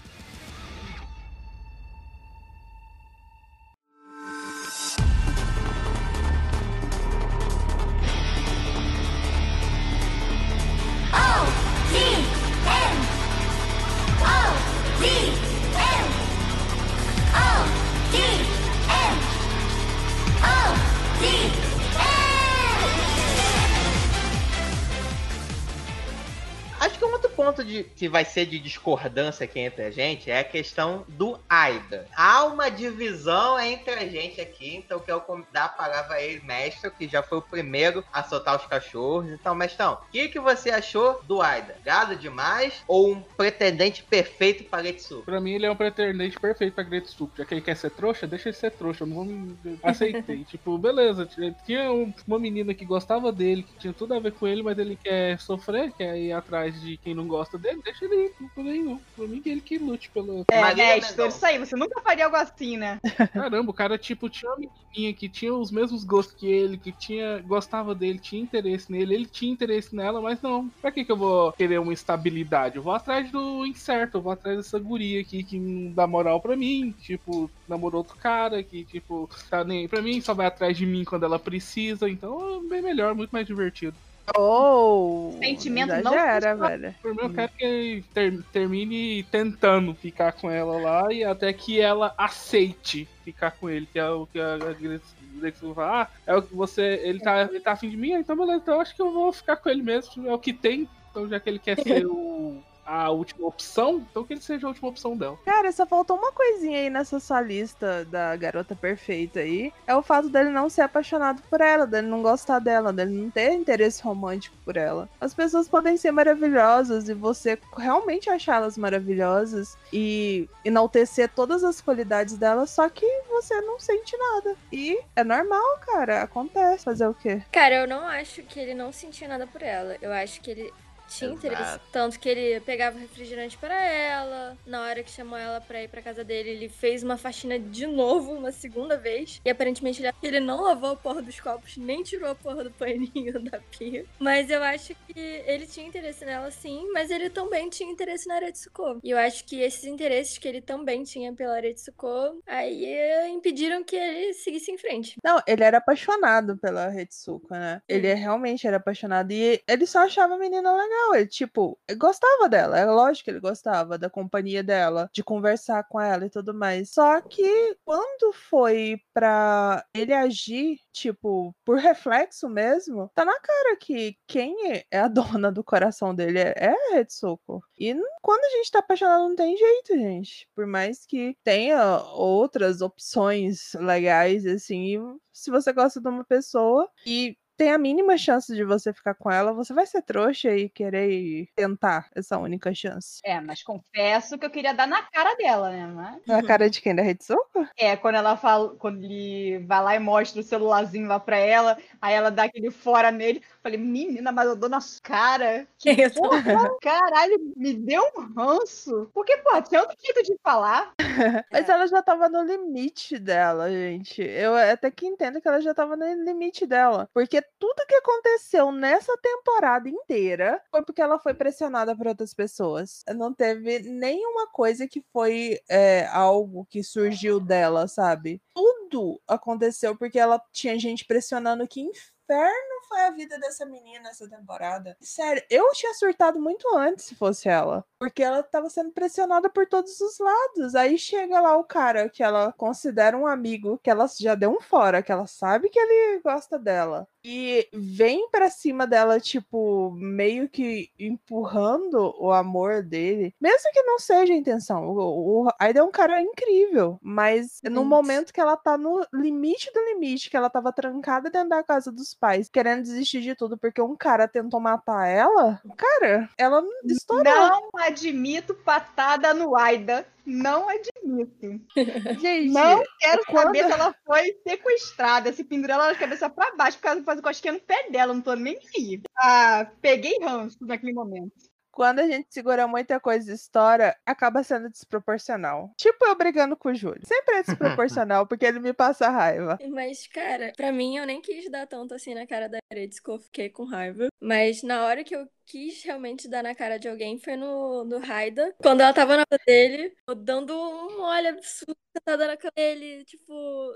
[SPEAKER 2] Acho que um outro ponto de, que vai ser de discordância aqui entre a gente é a questão do AIDA. Há uma divisão entre a gente aqui, então eu quero com- dar a palavra a ele, mestre, que já foi o primeiro a soltar os cachorros. Então, mestrão, o que, que você achou do AIDA? Gado demais ou um pretendente perfeito para Getsu?
[SPEAKER 4] Pra mim, ele é um pretendente perfeito pra Gretsuko. Já que ele quer ser trouxa, deixa ele ser trouxa. Eu não vou me. Aceitei. tipo, beleza. Tinha um- uma menina que gostava dele, que tinha tudo a ver com ele, mas ele quer sofrer, quer ir atrás de quem não gosta dele. Deixa ele ir. Não nenhum. Pra mim, que ele que lute pelo.
[SPEAKER 6] É,
[SPEAKER 2] Marília
[SPEAKER 6] mestre,
[SPEAKER 2] Mendonça.
[SPEAKER 6] isso aí, você nunca faria algo assim, né?
[SPEAKER 4] Caramba, o cara, tipo, tinha uma menininha que tinha os mesmos gostos que ele, que tinha gostava dele, tinha interesse nele, ele tinha interesse nela, mas não. Pra que que eu vou querer uma estabilidade? Eu vou atrás do incerto, eu vou atrás dessa guria aqui que não dá moral pra mim, tipo, namorou outro cara que, tipo, tá nem aí pra mim, só vai atrás de mim quando ela precisa, então é bem melhor, muito mais divertido.
[SPEAKER 3] Oh!
[SPEAKER 6] Sentimento não funciona.
[SPEAKER 3] velho.
[SPEAKER 4] Por mim, eu quero que ele ter- termine tentando ficar com ela lá e até que ela aceite ficar com ele, que é o que a Gretzky fala, ah, é o que você, ele tá, ele tá afim de mim, então beleza, então eu acho que eu vou ficar com ele mesmo, é o que tem, então já que ele quer ser o, a última opção, então que ele seja a última opção dela.
[SPEAKER 3] Cara, só faltou uma coisinha aí nessa sua lista da garota perfeita aí. É o fato dele não ser apaixonado por ela, dele não gostar dela, dele não ter interesse romântico por ela. As pessoas podem ser maravilhosas e você realmente achá-las maravilhosas e enaltecer todas as qualidades delas, só que você não sente nada. E é normal, cara, acontece. Fazer o quê?
[SPEAKER 5] Cara, eu não acho que ele não sentia nada por ela. Eu acho que ele tinha
[SPEAKER 2] Exato.
[SPEAKER 5] interesse. Tanto que ele pegava refrigerante pra ela. Na hora que chamou ela pra ir pra casa dele, ele fez uma faxina de novo, uma segunda vez. E aparentemente ele, ele não lavou a porra dos copos, nem tirou a porra do paninho da pia. Mas eu acho que ele tinha interesse nela sim, mas ele também tinha interesse na Aretsuko. E eu acho que esses interesses que ele também tinha pela Aretsuko, aí eh, impediram que ele seguisse em frente.
[SPEAKER 3] Não, ele era apaixonado pela Retsuko, né? Ele realmente era apaixonado e ele só achava a menina legal. Ele, tipo, gostava dela. É lógico que ele gostava da companhia dela, de conversar com ela e tudo mais. Só que quando foi pra ele agir, tipo, por reflexo mesmo, tá na cara que quem é- é a dona do coração dele é é a Retsuko. E quando a gente tá apaixonado, não tem jeito, gente. Por mais que tenha outras opções legais, assim, se você gosta de uma pessoa e tem a mínima chance de você ficar com ela, você vai ser trouxa e querer tentar essa única chance.
[SPEAKER 6] É, mas confesso que eu queria dar na cara dela, né? Mas...
[SPEAKER 3] Na cara de quem? Da Retsuko?
[SPEAKER 6] É, quando ela fala, quando ele vai lá e mostra o celularzinho lá pra ela, aí ela dá aquele fora nele. Falei, menina, mas eu dou na cara. Que porra, caralho, me deu um ranço. Porque, pô, tinha outro jeito de falar.
[SPEAKER 3] Mas ela já tava no limite dela, gente. Eu até que entendo que ela já tava no limite dela. Porque tudo que aconteceu nessa temporada inteira foi porque ela foi pressionada por outras pessoas. Não teve nenhuma coisa que foi é, algo que surgiu dela, sabe? Tudo aconteceu porque ela tinha gente pressionando que inferno foi a vida dessa menina essa temporada. Sério, eu tinha surtado muito antes se fosse ela. Porque ela tava sendo pressionada por todos os lados. Aí chega lá o cara que ela considera um amigo, que ela já deu um fora, que ela sabe que ele gosta dela. E vem pra cima dela, tipo, meio que empurrando o amor dele. Mesmo que não seja a intenção. O, o Aida é um cara incrível. Mas no momento que ela tá no limite do limite, que ela tava trancada dentro da casa dos pais, querendo desistir de tudo porque um cara tentou matar ela, cara, ela estourou.
[SPEAKER 6] Não admito patada no Aida. Não admito.
[SPEAKER 3] Gente,
[SPEAKER 6] Não quero
[SPEAKER 3] quando-
[SPEAKER 6] saber se ela foi sequestrada, se pendurou ela de cabeça pra baixo por causa de fazer cosquinha no pé dela. Não tô nem aí. Ah, peguei ranço naquele momento.
[SPEAKER 3] Quando a gente segura muita coisa e estoura, acaba sendo desproporcional. Tipo eu brigando com o Júlio. Sempre é desproporcional, porque ele me passa raiva.
[SPEAKER 5] Mas, cara, pra mim eu nem quis dar tanto assim na cara da Eretsuko, eu fiquei com raiva. Mas na hora que eu quis realmente dar na cara de alguém foi no, no Raida. Quando ela tava na casa dele, eu dando um olho absurdo, sentada na cama dele, tipo,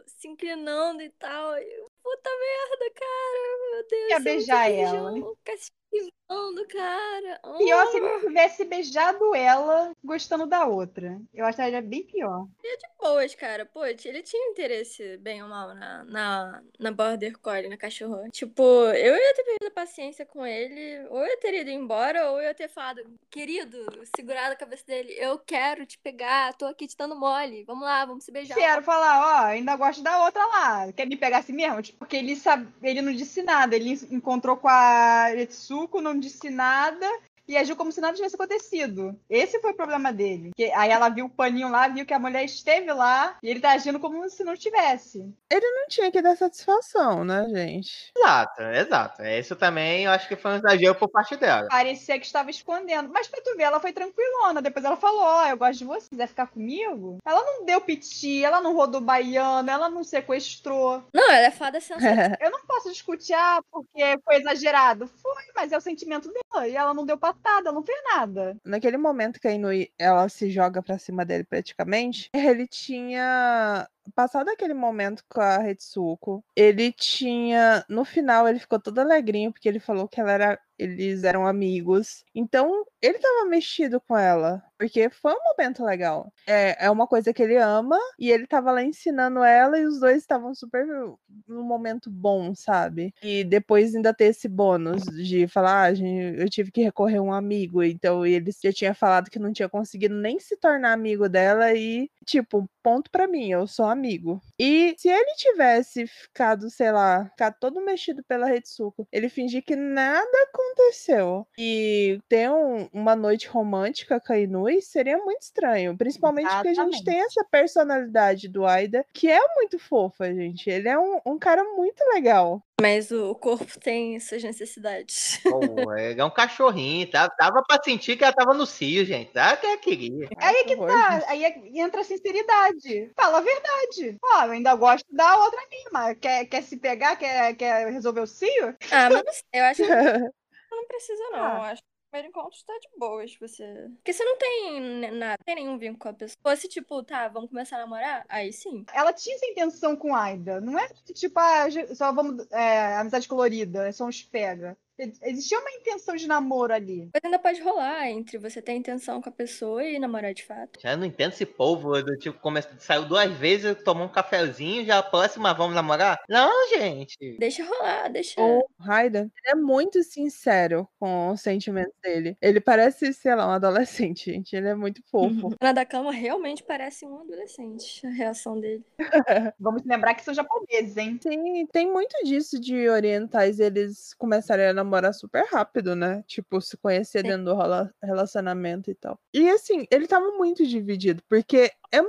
[SPEAKER 5] se inclinando e tal. E, Puta merda, cara, meu Deus.
[SPEAKER 6] Ia beijar
[SPEAKER 5] não
[SPEAKER 6] ela.
[SPEAKER 5] Ficar se esquivando, cara.
[SPEAKER 6] Pior se ele tivesse beijado ela gostando da outra. Eu acharia bem pior.
[SPEAKER 5] boas, cara. Pô, ele tinha interesse, bem ou mal, na, na, na Border Collie, na cachorra. Tipo, eu ia ter perdido a paciência com ele, ou eu teria ido embora, ou eu ia ter falado, querido, segurado a cabeça dele, eu quero te pegar, tô aqui te dando mole, vamos lá, vamos se beijar.
[SPEAKER 6] Quero falar, ó, ainda gosto da outra lá. Quer me pegar assim mesmo? Porque ele, sabe, ele não disse nada. Ele encontrou com a Retsuko, não disse nada. E agiu como se nada tivesse acontecido. Esse foi o problema dele. Que, aí ela viu o paninho lá, viu que a mulher esteve lá, e ele tá agindo como se não tivesse.
[SPEAKER 3] Ele não tinha que dar satisfação, né, gente?
[SPEAKER 2] Exato, exato. Isso também eu acho que foi um exagero por parte dela.
[SPEAKER 6] Parecia que estava escondendo. Mas pra tu ver, ela foi tranquilona. Depois ela falou: Ó, eu gosto de você, quiser ficar comigo. Ela não deu piti, ela não rodou baiano, ela não sequestrou.
[SPEAKER 5] Não, ela é fada sensata.
[SPEAKER 6] Eu não posso discutir, ah, porque foi exagerado. Foi, mas é o sentimento dela. E ela não deu patada, ela não fez nada.
[SPEAKER 3] Naquele momento que a Inui ela se joga pra cima dele praticamente, ele tinha passado aquele momento com a Retsuko. Ele tinha, no final ele ficou todo alegrinho porque ele falou que ela era eles eram amigos. Então, ele tava mexido com ela, porque foi um momento legal. É, é uma coisa que ele ama e ele tava lá ensinando ela e os dois estavam super num momento bom, sabe? E depois ainda ter esse bônus de falar, ah, gente, eu tive que recorrer a um amigo, então ele já tinha falado que não tinha conseguido nem se tornar amigo dela e, tipo, ponto pra mim, eu sou amigo. E se ele tivesse ficado, sei lá, ficado todo mexido pela Retsuko, ele fingir que nada aconteceu e ter um- uma noite romântica com a Inui seria muito estranho, principalmente porque a gente
[SPEAKER 6] Exatamente.
[SPEAKER 3] tem essa personalidade do Aida, que é muito fofa, gente. Ele é um, um cara muito legal.
[SPEAKER 5] Mas o corpo tem suas necessidades.
[SPEAKER 2] Pô, ele é um cachorrinho, tá? Dava pra sentir que ela tava no cio, gente. Dá que ela queria.
[SPEAKER 6] Aí que
[SPEAKER 3] horror,
[SPEAKER 6] tá, aí é- entra a sinceridade. Fala a verdade. Ó, eu ainda gosto da outra mima. Quer, quer se pegar? Quer, quer resolver o cio?
[SPEAKER 5] Ah, mas não sei, eu acho que não precisa, não.
[SPEAKER 6] Ah.
[SPEAKER 5] Eu acho que primeiro encontro tá de boas, você. Porque você não tem nada, não tem nenhum vínculo com a pessoa. Se, tipo, tá, vamos começar a namorar? Aí sim.
[SPEAKER 6] Ela tinha essa intenção com Aida. Não é tipo, ah, só vamos. É, amizade colorida, é só uns pega. Existia uma intenção de namoro ali.
[SPEAKER 5] Mas ainda pode rolar entre você ter intenção com a pessoa e namorar de fato.
[SPEAKER 2] Já não entendo esse povo do tipo, come... saiu duas vezes, tomou um cafezinho, já a próxima vamos namorar? Não, gente.
[SPEAKER 5] Deixa rolar, deixa.
[SPEAKER 3] O Raiden é muito sincero com os sentimentos dele. Ele parece, sei lá, um adolescente, gente. Ele é muito fofo.
[SPEAKER 5] Na da cama realmente parece um adolescente, a reação dele.
[SPEAKER 6] Vamos lembrar que são japoneses, hein?
[SPEAKER 3] Sim, tem muito disso de orientais eles começarem a namorar super rápido, né? Tipo, se conhecer
[SPEAKER 5] Sim.
[SPEAKER 3] dentro do relacionamento e tal. E assim, ele tava muito dividido, porque é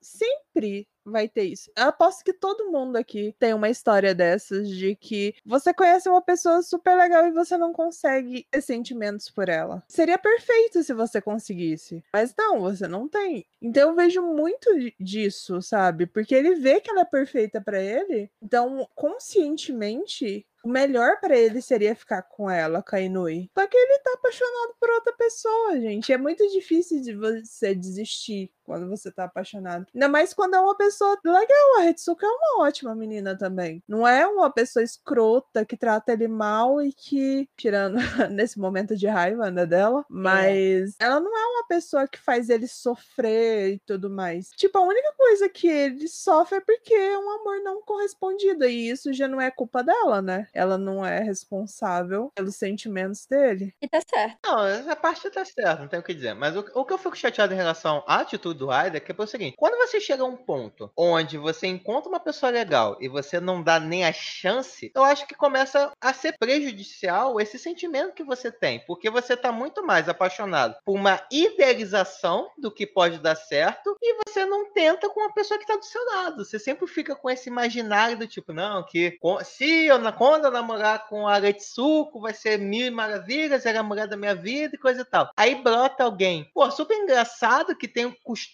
[SPEAKER 3] sempre vai ter isso. Eu aposto que todo mundo aqui tem uma história dessas de que você conhece uma pessoa super legal e você não consegue ter sentimentos por ela. Seria perfeito se você conseguisse, mas não, você não tem. Então eu vejo muito di- disso, sabe? Porque ele vê que ela é perfeita pra ele, então conscientemente o melhor pra ele seria ficar com ela, com a Inui. Só que ele tá apaixonado por outra pessoa, gente. É muito difícil de você desistir quando você tá apaixonado. Ainda mais quando é uma pessoa legal. A Ritsuka é uma ótima menina também. Não é uma pessoa escrota que trata ele mal e que, tirando nesse momento de raiva né, dela, mas ela não é uma pessoa que faz ele sofrer e tudo mais. Tipo, a única coisa que ele sofre é porque é um amor não correspondido. E isso já não é culpa dela, né? Ela não é responsável pelos sentimentos dele.
[SPEAKER 5] E tá certo.
[SPEAKER 2] Não, essa parte tá certa, não tem o que dizer. Mas o, o que eu fico chateado em relação à atitude do Aider é que é o seguinte: quando você chega a um ponto onde você encontra uma pessoa legal e você não dá nem a chance, eu acho que começa a ser prejudicial esse sentimento que você tem. Porque você tá muito mais apaixonado por uma idealização do que pode dar certo e você não tenta com a pessoa que tá do seu lado. Você sempre fica com esse imaginário do tipo, não, que se eu, quando eu namorar com a Retsuko, vai ser mil maravilhas, era a mulher da minha vida e coisa e tal. Aí brota alguém, pô, super engraçado, que tem o costume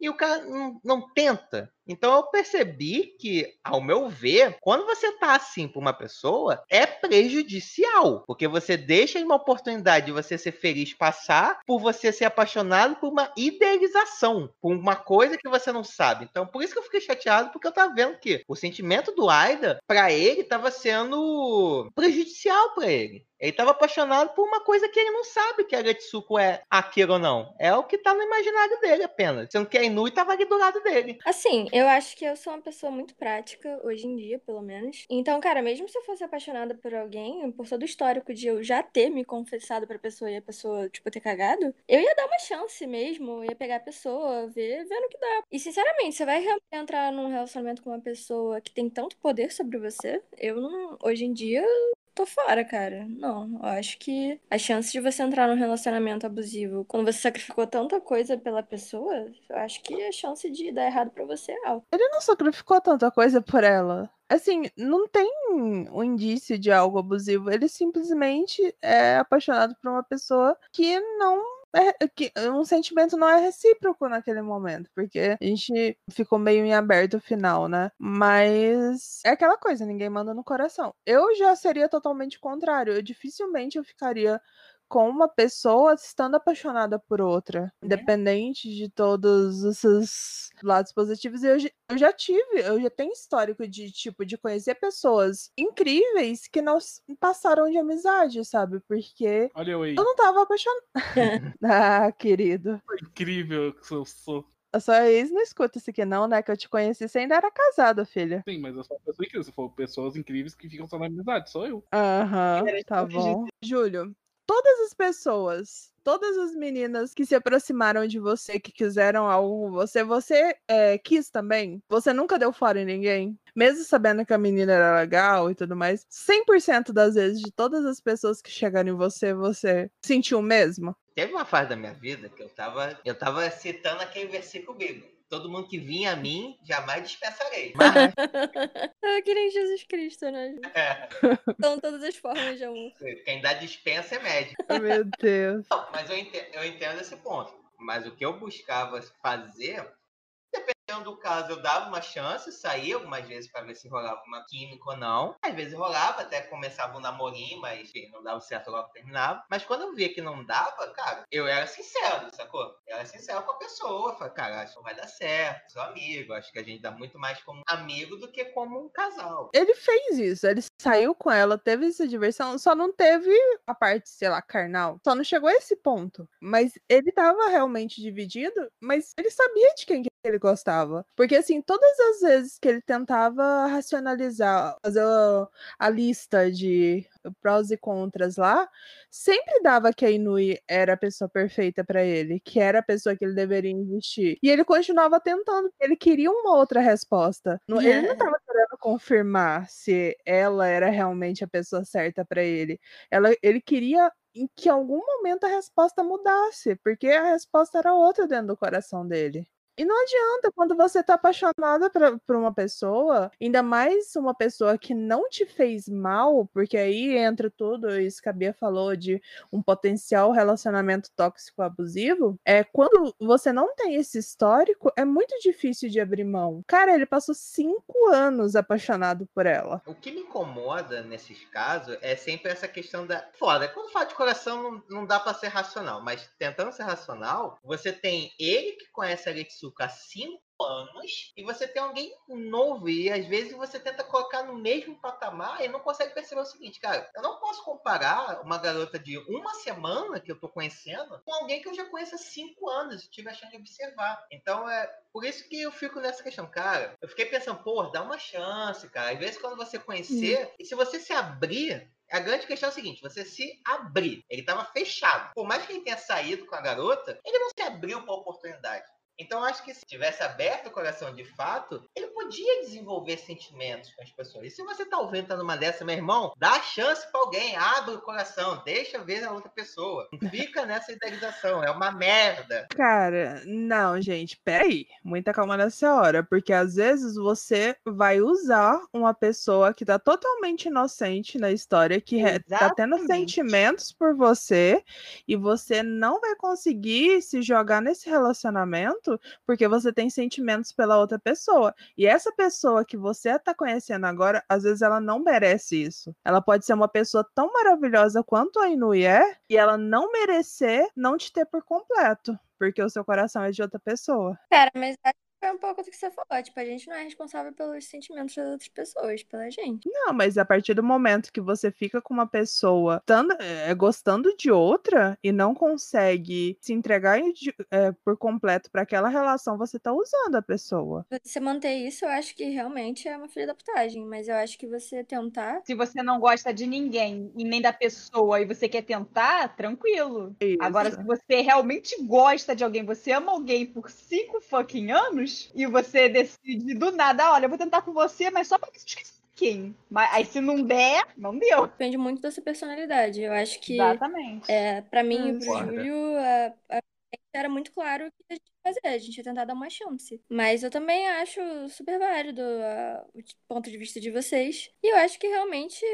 [SPEAKER 2] e o cara não, não tenta. Então eu percebi que, ao meu ver, quando você tá assim pra uma pessoa, é prejudicial. Porque você deixa uma oportunidade de você ser feliz passar por você ser apaixonado por uma idealização, por uma coisa que você não sabe. Então, por isso que eu fiquei chateado, porque eu tava vendo que o sentimento do Aida, pra ele, tava sendo prejudicial pra ele. Ele tava apaixonado por uma coisa que ele não sabe que a Getsuko é aquilo ou não. É o que tá no imaginário dele apenas. Sendo que a Inui tava ali do lado dele.
[SPEAKER 5] Assim, eu acho que eu sou uma pessoa muito prática, hoje em dia, pelo menos. Então, cara, mesmo se eu fosse apaixonada por alguém, por todo o histórico de eu já ter me confessado pra pessoa e a pessoa, tipo, ter cagado, eu ia dar uma chance mesmo. Ia pegar a pessoa, ver, no que dá. E, sinceramente, você vai entrar num relacionamento com uma pessoa que tem tanto poder sobre você? Eu não. Hoje em dia, tô fora, cara. Não, eu acho que a chance de você entrar num relacionamento abusivo quando você sacrificou tanta coisa pela pessoa, eu acho que a chance de dar errado pra você é alta.
[SPEAKER 3] Ele não sacrificou tanta coisa por ela. Assim, não tem um indício de algo abusivo. Ele simplesmente é apaixonado por uma pessoa que não. É, que um sentimento não é recíproco naquele momento, porque a gente ficou meio em aberto final, né? Mas é aquela coisa, ninguém manda no coração. Eu já seria totalmente contrário. Eu dificilmente eu ficaria com uma pessoa estando apaixonada por outra, independente de todos esses lados positivos. Eu, já- eu já tive, eu já tenho histórico de tipo de conhecer pessoas incríveis que não passaram de amizade, sabe? Porque
[SPEAKER 4] Olha eu aí.
[SPEAKER 3] eu não tava apaixonada. ah, querido.
[SPEAKER 4] Incrível que eu sou.
[SPEAKER 3] A sua ex não escuta isso aqui, não, né? Que eu te conheci você ainda era casado, filha.
[SPEAKER 4] Sim, mas eu sou uma pessoa incrível. Se for pessoas incríveis que ficam só na amizade, sou eu.
[SPEAKER 3] Aham,
[SPEAKER 6] Era
[SPEAKER 3] tá
[SPEAKER 6] eu
[SPEAKER 3] bom. Júlio, todas as pessoas, todas as meninas que se aproximaram de você, que quiseram algo com você, você é, quis também? Você nunca deu fora em ninguém? Mesmo sabendo que a menina era legal e tudo mais, 100% das vezes, de todas as pessoas que chegaram em você, você sentiu o mesmo?
[SPEAKER 2] Teve uma fase da minha vida que eu tava, eu tava citando aquele versículo bíblico. Todo mundo que vinha a mim, jamais dispensarei. Mas,
[SPEAKER 5] Ah, que nem Jesus Cristo, né?
[SPEAKER 2] é,
[SPEAKER 5] São todas as formas de amor.
[SPEAKER 2] quem dá dispensa é médico.
[SPEAKER 3] Meu Deus.
[SPEAKER 2] Não, mas eu entendo, eu entendo esse ponto. Mas o que eu buscava fazer, dependendo achando o caso, eu dava uma chance, saía algumas vezes pra ver se rolava uma química ou não. Às vezes rolava, até começava um namorinho, mas enfim, não dava certo logo terminava. Mas quando eu via que não dava, cara, eu era sincero, sacou? Eu era sincero com a pessoa. Falei, cara, acho que vai dar certo, sou amigo, acho que a gente dá muito mais como amigo do que como um casal.
[SPEAKER 3] Ele fez isso, ele saiu com ela, teve essa diversão, só não teve a parte, sei lá, carnal. Só não chegou a esse ponto. Mas ele tava realmente dividido, mas ele sabia de quem que ele gostava. Porque, assim, todas as vezes que ele tentava racionalizar, fazer a, lista de prós e contras lá, sempre dava que a Inui era a pessoa perfeita para ele, que era a pessoa que ele deveria investir. E ele continuava tentando, ele queria uma outra resposta. Não- Ele não estava querendo confirmar se ela era realmente a pessoa certa para ele. Ela, ele queria em que em algum momento a resposta mudasse, porque a resposta era outra dentro do coração dele. E não adianta quando você tá apaixonada pra- por uma pessoa, ainda mais uma pessoa que não te fez mal, porque aí entra tudo, isso que a Bia falou de um potencial relacionamento tóxico abusivo. É quando você não tem esse histórico, é muito difícil de abrir mão. Cara, ele passou cinco anos apaixonado por ela.
[SPEAKER 2] O que me incomoda nesses casos é sempre essa questão da. Foda, quando fala de coração não, não dá pra ser racional, mas tentando ser racional, você tem ele que conhece a Há cinco anos e você tem alguém novo e às vezes você tenta colocar no mesmo patamar e não consegue perceber o seguinte, cara, eu não posso comparar uma garota de uma semana que eu tô conhecendo com alguém que eu já conheço há cinco anos e tive a chance de observar. Então é por isso que eu fico nessa questão, cara. Eu fiquei pensando, pô, dá uma chance, cara. Às vezes quando você conhecer e se você se abrir a grande questão é a seguinte: você se abrir. Ele estava fechado. Por mais que ele tenha saído com a garota, ele não se abriu para a oportunidade. Então, acho que se tivesse aberto o coração de fato, ele podia desenvolver sentimentos com as pessoas. E se você tá ouvindo, tá numa dessa, meu irmão, dá chance para alguém, abre o coração, deixa ver a outra pessoa. Não fica nessa idealização, é uma merda.
[SPEAKER 3] Cara, não, gente, peraí. Muita calma nessa hora, porque às vezes você vai usar uma pessoa que tá totalmente inocente na história, que re- tá tendo
[SPEAKER 6] Exatamente.
[SPEAKER 3] sentimentos por você, e você não vai conseguir se jogar nesse relacionamento porque você tem sentimentos pela outra pessoa. E essa pessoa que você tá conhecendo agora, às vezes ela não merece isso. Ela pode ser uma pessoa tão maravilhosa quanto a Inui é, e ela não merecer não te ter por completo, porque o seu coração é de outra pessoa.
[SPEAKER 5] Cara, mas acho foi um pouco do que você falou. Tipo, a gente não é responsável pelos sentimentos das outras pessoas, pela gente.
[SPEAKER 3] Não, mas a partir do momento que você fica com uma pessoa tando, é, gostando de outra e não consegue se entregar é, por completo para aquela relação, você tá usando a pessoa.
[SPEAKER 5] Você manter isso, eu acho que realmente é uma filha da putagem. Mas eu acho que você tentar.
[SPEAKER 6] Se você não gosta de ninguém e nem da pessoa e você quer tentar, tranquilo. Agora, se você realmente gosta de alguém, você ama alguém por cinco fucking anos e você decide do nada, olha, eu vou tentar com você, mas só pra que você esqueça quem. Mas aí se não der, não deu.
[SPEAKER 5] Depende muito da sua personalidade. Eu acho que.
[SPEAKER 6] Exatamente.
[SPEAKER 5] É, pra mim e pro
[SPEAKER 6] Concordo.
[SPEAKER 5] Júlio, a, a- era muito claro que a gente ia fazer. A gente ia tentar dar uma chance. Mas eu também acho super válido ah, o ponto de vista de vocês. E eu acho que realmente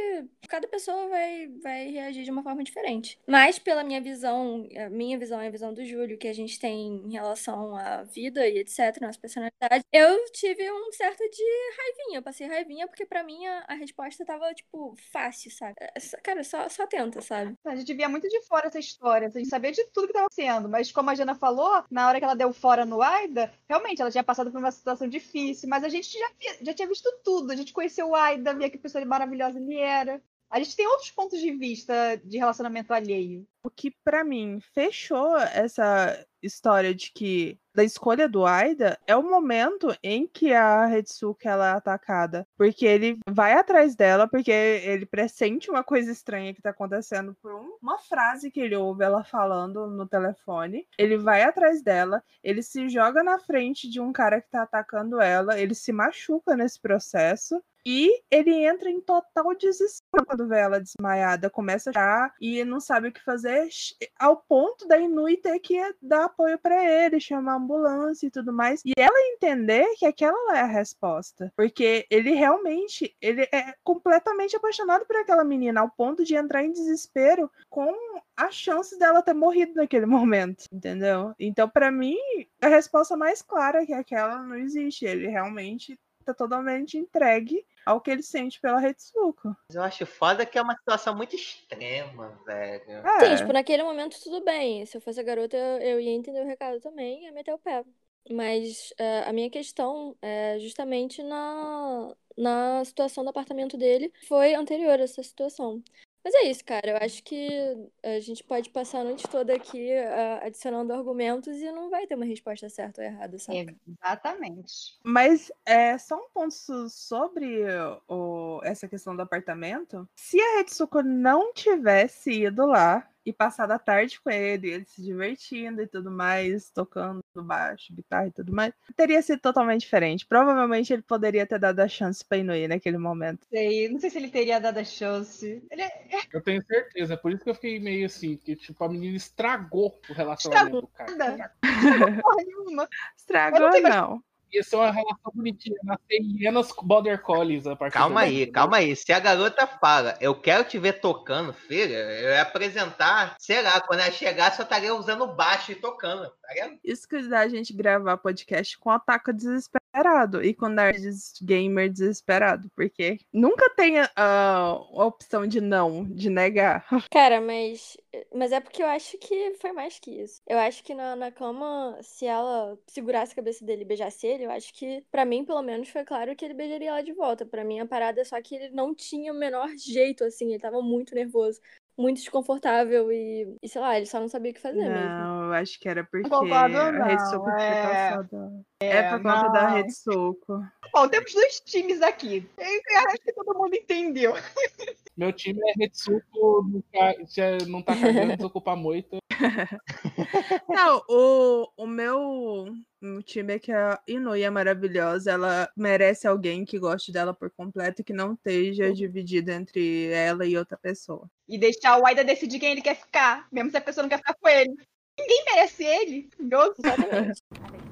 [SPEAKER 5] cada pessoa vai, vai reagir de uma forma diferente. Mas pela minha visão, a minha visão e a visão do Júlio, que a gente tem em relação à vida e etc, nossa personalidade, eu tive um certo de raivinha. Eu passei raivinha porque pra mim a, a resposta tava, tipo, fácil, sabe? É, Cara, só, só tenta, sabe?
[SPEAKER 6] A gente via muito de fora essa história, a gente sabia de tudo que estava acontecendo, mas como a Jana falou, na hora que ela deu fora no Aida, realmente ela tinha passado por uma situação difícil, mas a gente já, já tinha visto tudo, a gente conheceu o Aida, via que pessoa maravilhosa ele era. A gente tem outros pontos de vista de relacionamento alheio.
[SPEAKER 3] O que pra mim fechou essa história de que da escolha do Aida é o momento em que a Retsuko ela é atacada, porque ele vai atrás dela porque ele pressente uma coisa estranha que tá acontecendo por um- uma frase que ele ouve ela falando no telefone. Ele vai atrás dela, ele se joga na frente de um cara que tá atacando ela, ele se machuca nesse processo. E ele entra em total desespero quando vê ela desmaiada, começa a chorar e não sabe o que fazer, ao ponto da Inui ter que dar apoio para ele, chamar a ambulância e tudo mais. E ela entender que aquela é a resposta, porque ele realmente, ele é completamente apaixonado por aquela menina ao ponto de entrar em desespero com a chance dela ter morrido naquele momento, entendeu? Então, para mim, a resposta mais clara que aquela não existe. Ele realmente tá totalmente entregue ao que ele sente pela Retsuko.
[SPEAKER 2] Mas eu acho foda que é uma situação muito extrema, velho.
[SPEAKER 5] Sim,
[SPEAKER 3] É,
[SPEAKER 5] tipo, naquele momento tudo bem. Se eu fosse a garota, eu, eu ia entender o recado também e ia meter o pé. Mas eh, a minha questão é justamente na, na situação do apartamento dele foi anterior a essa situação. Mas é isso, cara. Eu acho que a gente pode passar a noite toda aqui eh, adicionando argumentos e não vai ter uma resposta certa ou errada, sabe?
[SPEAKER 6] Exatamente.
[SPEAKER 3] Mas é só um ponto so- sobre o, essa questão do apartamento. Se a Retsuko não tivesse ido lá e passado a tarde com ele, ele se divertindo e tudo mais, tocando baixo, guitarra e tudo mais, teria sido totalmente diferente. Provavelmente ele poderia ter dado a chance pra Inui naquele momento.
[SPEAKER 6] Sei, não sei se ele teria dado a chance. Ele é
[SPEAKER 4] Eu tenho certeza, por isso que eu fiquei meio assim, que tipo, a menina estragou o relacionamento do cara.
[SPEAKER 6] nada. Porra nenhuma.
[SPEAKER 3] Estragou,
[SPEAKER 6] Mas não
[SPEAKER 4] Ia ser uma relação bonitinha, nascer hienas com border collies a partir
[SPEAKER 2] Calma aí,
[SPEAKER 4] entendeu?
[SPEAKER 2] calma aí. Se a garota fala, eu quero te ver tocando, filha, eu ia apresentar, sei lá, quando ela chegar, só estaria usando baixo e tocando, tá ligado?
[SPEAKER 3] Isso que dá a gente gravar podcast com ataque desesperado e com nerds gamer desesperado, porque nunca tem a, a opção de não, de negar.
[SPEAKER 5] Cara, mas, mas é porque eu acho que foi mais que isso. Eu acho que na, na cama, se ela segurasse a cabeça dele e beijasse ele, eu acho que, pra mim, pelo menos, foi claro que ele beijaria ela de volta. Pra mim, a parada é só que ele não tinha o menor jeito, assim, ele tava muito nervoso, muito desconfortável e, e sei lá, ele só não sabia o que fazer mesmo.
[SPEAKER 3] Não, eu acho que era porque
[SPEAKER 6] concordo,
[SPEAKER 3] a
[SPEAKER 6] não,
[SPEAKER 3] Retsuko tinha
[SPEAKER 6] é-
[SPEAKER 3] passado. É, por conta da
[SPEAKER 6] não.
[SPEAKER 3] Retsuko.
[SPEAKER 6] Bom, temos dois times aqui. Eu acho que todo mundo entendeu.
[SPEAKER 4] Meu time é Retsuko, não tá, não tá cagando, desocupa moita.
[SPEAKER 3] Não, o, o meu, meu time é que a Inui é maravilhosa. Ela merece alguém que goste dela por completo e que não esteja dividido entre ela e outra pessoa.
[SPEAKER 6] E deixar o Aida decidir quem ele quer ficar, mesmo se a pessoa não quer ficar com ele. Ninguém merece ele. Deus.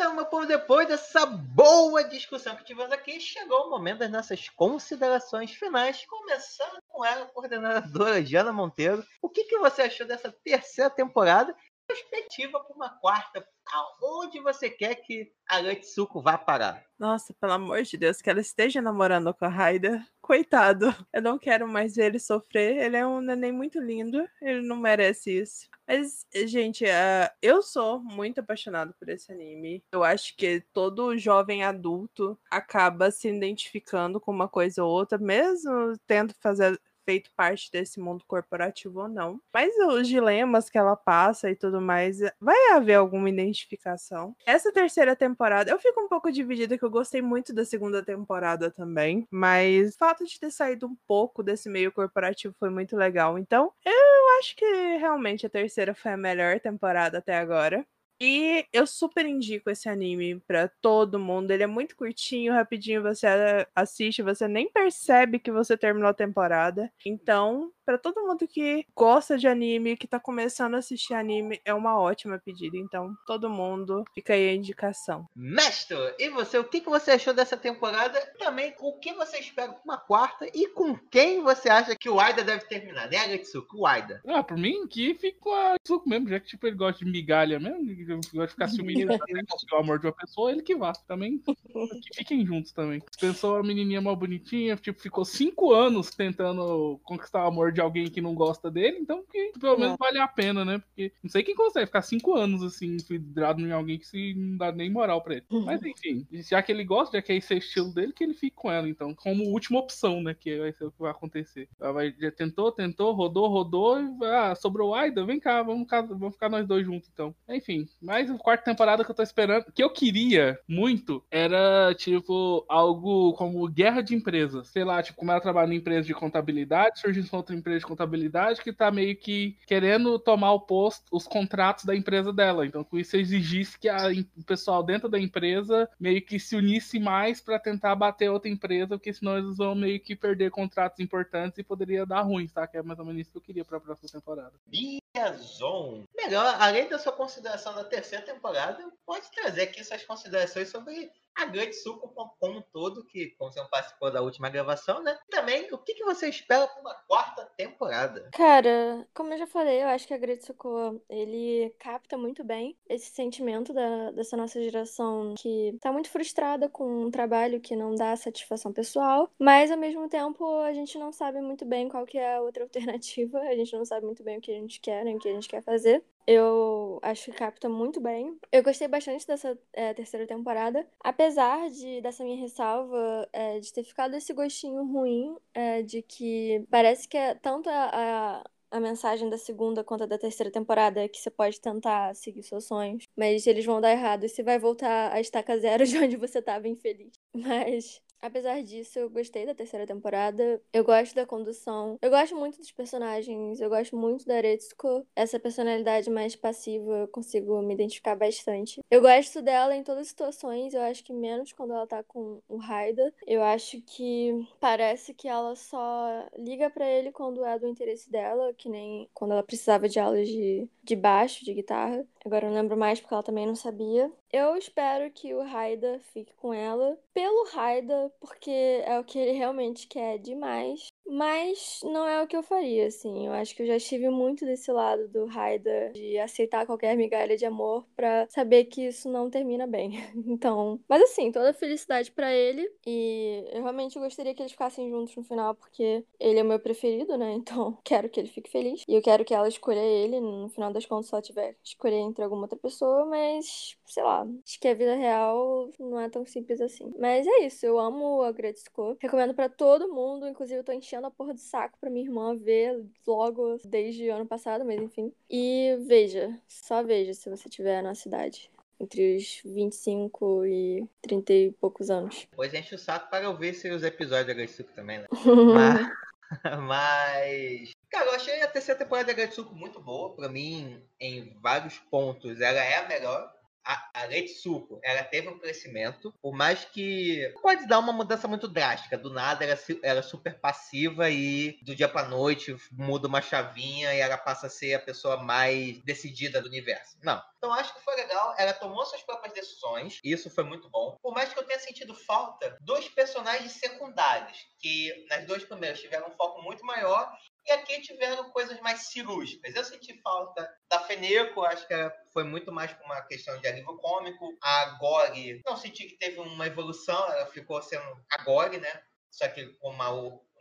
[SPEAKER 2] Então, meu povo, depois dessa boa discussão que tivemos aqui, chegou o momento das nossas considerações finais, começando com ela, coordenadora Jana Monteiro. O que, que você achou dessa terceira temporada? Perspectiva para uma quarta. Aonde você quer que a Retsuko vá parar?
[SPEAKER 3] Nossa, pelo amor de Deus, que ela esteja namorando com a Raida. Coitado. Eu não quero mais ver ele sofrer. Ele é um neném muito lindo. Ele não merece isso. Mas, gente, ah, eu sou muito apaixonado por esse anime. Eu acho que todo jovem adulto acaba se identificando com uma coisa ou outra, mesmo tendo fazer feito parte desse mundo corporativo ou não. Mas os dilemas que ela passa e tudo mais, vai haver alguma identificação. Essa terceira temporada, eu fico um pouco dividida que eu gostei muito da segunda temporada também, mas o fato de ter saído um pouco desse meio corporativo foi muito legal. Então, eu acho que realmente a terceira foi a melhor temporada até agora. E eu super indico esse anime pra todo mundo. Ele é muito curtinho, rapidinho você a- assiste, você nem percebe que você terminou a temporada. Então, pra todo mundo que gosta de anime, que tá começando a assistir anime, é uma ótima pedida. Então, todo mundo, fica aí a indicação.
[SPEAKER 2] Mestre, e você, o que, que você achou dessa temporada? Também, o que você espera para uma quarta e com quem você acha que o Aida deve terminar? Né, Retsuko? O Aida.
[SPEAKER 4] Ah, por mim, que fica com a Retsuko mesmo, já que tipo, ele gosta de migalha mesmo, ele gosta de ficar até conseguir o amor de uma pessoa, ele que vá. Também, que fiquem juntos também. Pensou a menininha mal bonitinha, tipo, ficou cinco anos tentando conquistar o amor de alguém que não gosta dele, então que pelo menos vale a pena, né? Porque não sei quem consegue ficar cinco anos assim, vidrado em alguém que se não dá nem moral pra ele. Mas enfim, já que ele gosta, já que esse é o estilo dele, que ele fique com ela, então, como última opção, né? Que vai ser o que vai acontecer. Ela vai, já tentou, tentou, rodou, rodou, e ah, sobrou Aida, vem cá, vamos, cá, vamos ficar nós dois juntos, então. Enfim, mais a quarta temporada que eu tô esperando, que eu queria muito, era, tipo, algo como guerra de empresas. Sei lá, tipo, como ela trabalha em empresa de contabilidade, surge uma outra empresa de contabilidade que tá meio que querendo tomar o posto, os contratos da empresa dela. Então, com isso exigisse que a, o pessoal dentro da empresa meio que se unisse mais para tentar bater outra empresa, porque senão eles vão meio que perder contratos importantes e poderia dar ruim, tá? Que é mais ou menos isso que eu queria pra próxima temporada.
[SPEAKER 2] Biazon. Melhor, além da sua consideração da terceira temporada, pode trazer aqui suas considerações sobre a Suco como um todo, que como você não participou da última gravação, né? Também, o que, que você espera para uma quarta temporada?
[SPEAKER 5] Cara, como eu já falei, eu acho que a Gretsuko, ele capta muito bem esse sentimento da, dessa nossa geração que tá muito frustrada com um trabalho que não dá satisfação pessoal, mas ao mesmo tempo a gente não sabe muito bem qual que é a outra alternativa, a gente não sabe muito bem o que a gente quer, nem o que a gente quer fazer. Eu acho que capta muito bem. Eu gostei bastante dessa é, terceira temporada. Apesar de dessa minha ressalva é, de ter ficado esse gostinho ruim é, de que parece que é tanto a, a a mensagem da segunda quanto a da terceira temporada que você pode tentar seguir seus sonhos, mas eles vão dar errado e você vai voltar à estaca zero de onde você estava infeliz. Mas Apesar disso, eu gostei da terceira temporada. Eu gosto da condução. Eu gosto muito dos personagens. Eu gosto muito da Retsuko. Essa personalidade mais passiva, eu consigo me identificar bastante. Eu gosto dela em todas as situações. Eu acho que menos quando ela tá com o Raida. Eu acho que parece que ela só liga para ele quando é do interesse dela, que nem quando ela precisava de aulas de, de baixo, de guitarra. Agora eu não lembro mais porque ela também não sabia. Eu espero que o Raida fique com ela. Pelo Raida, porque é o que ele realmente quer demais. Mas não é o que eu faria, assim. Eu acho que eu já estive muito desse lado do Raida, de aceitar qualquer migalha de amor pra saber que isso não termina bem. Então. Mas assim, toda felicidade para ele. E eu realmente gostaria que eles ficassem juntos no final, porque ele é o meu preferido, né? Então, quero que ele fique feliz. E eu quero que ela escolha ele. No final das contas, se ela tiver que escolher entre alguma outra pessoa, mas sei lá, acho que a vida real não é tão simples assim. Mas é isso, eu amo a Gretzko. Recomendo para todo mundo, inclusive eu tô enchendo a porra de saco pra minha irmã ver logo desde ano passado, mas enfim. E veja, só veja se você tiver na cidade. Entre os 25 e 30 e poucos anos.
[SPEAKER 2] Pois enche o saco para eu ver se os episódios da Gretzko também, né? Mas, mas Cara, eu achei a terceira temporada da Gretsuko muito boa. Pra mim, em vários pontos, ela é a melhor a, a Retsuko, ela teve um crescimento, por mais que pode dar uma mudança muito drástica. Do nada, ela, ela é super passiva e do dia pra noite muda uma chavinha e ela passa a ser a pessoa mais decidida do universo. Não. Então acho que foi legal. Ela tomou suas próprias decisões. E isso foi muito bom. Por mais que eu tenha sentido falta dos personagens secundários, que nas duas primeiras tiveram um foco muito maior e aqui tiveram coisas mais cirúrgicas. Eu senti falta da Feneco, acho que foi muito mais por uma questão de alívio cômico. A Gori, não senti que teve uma evolução, ela ficou sendo a né? Só que com uma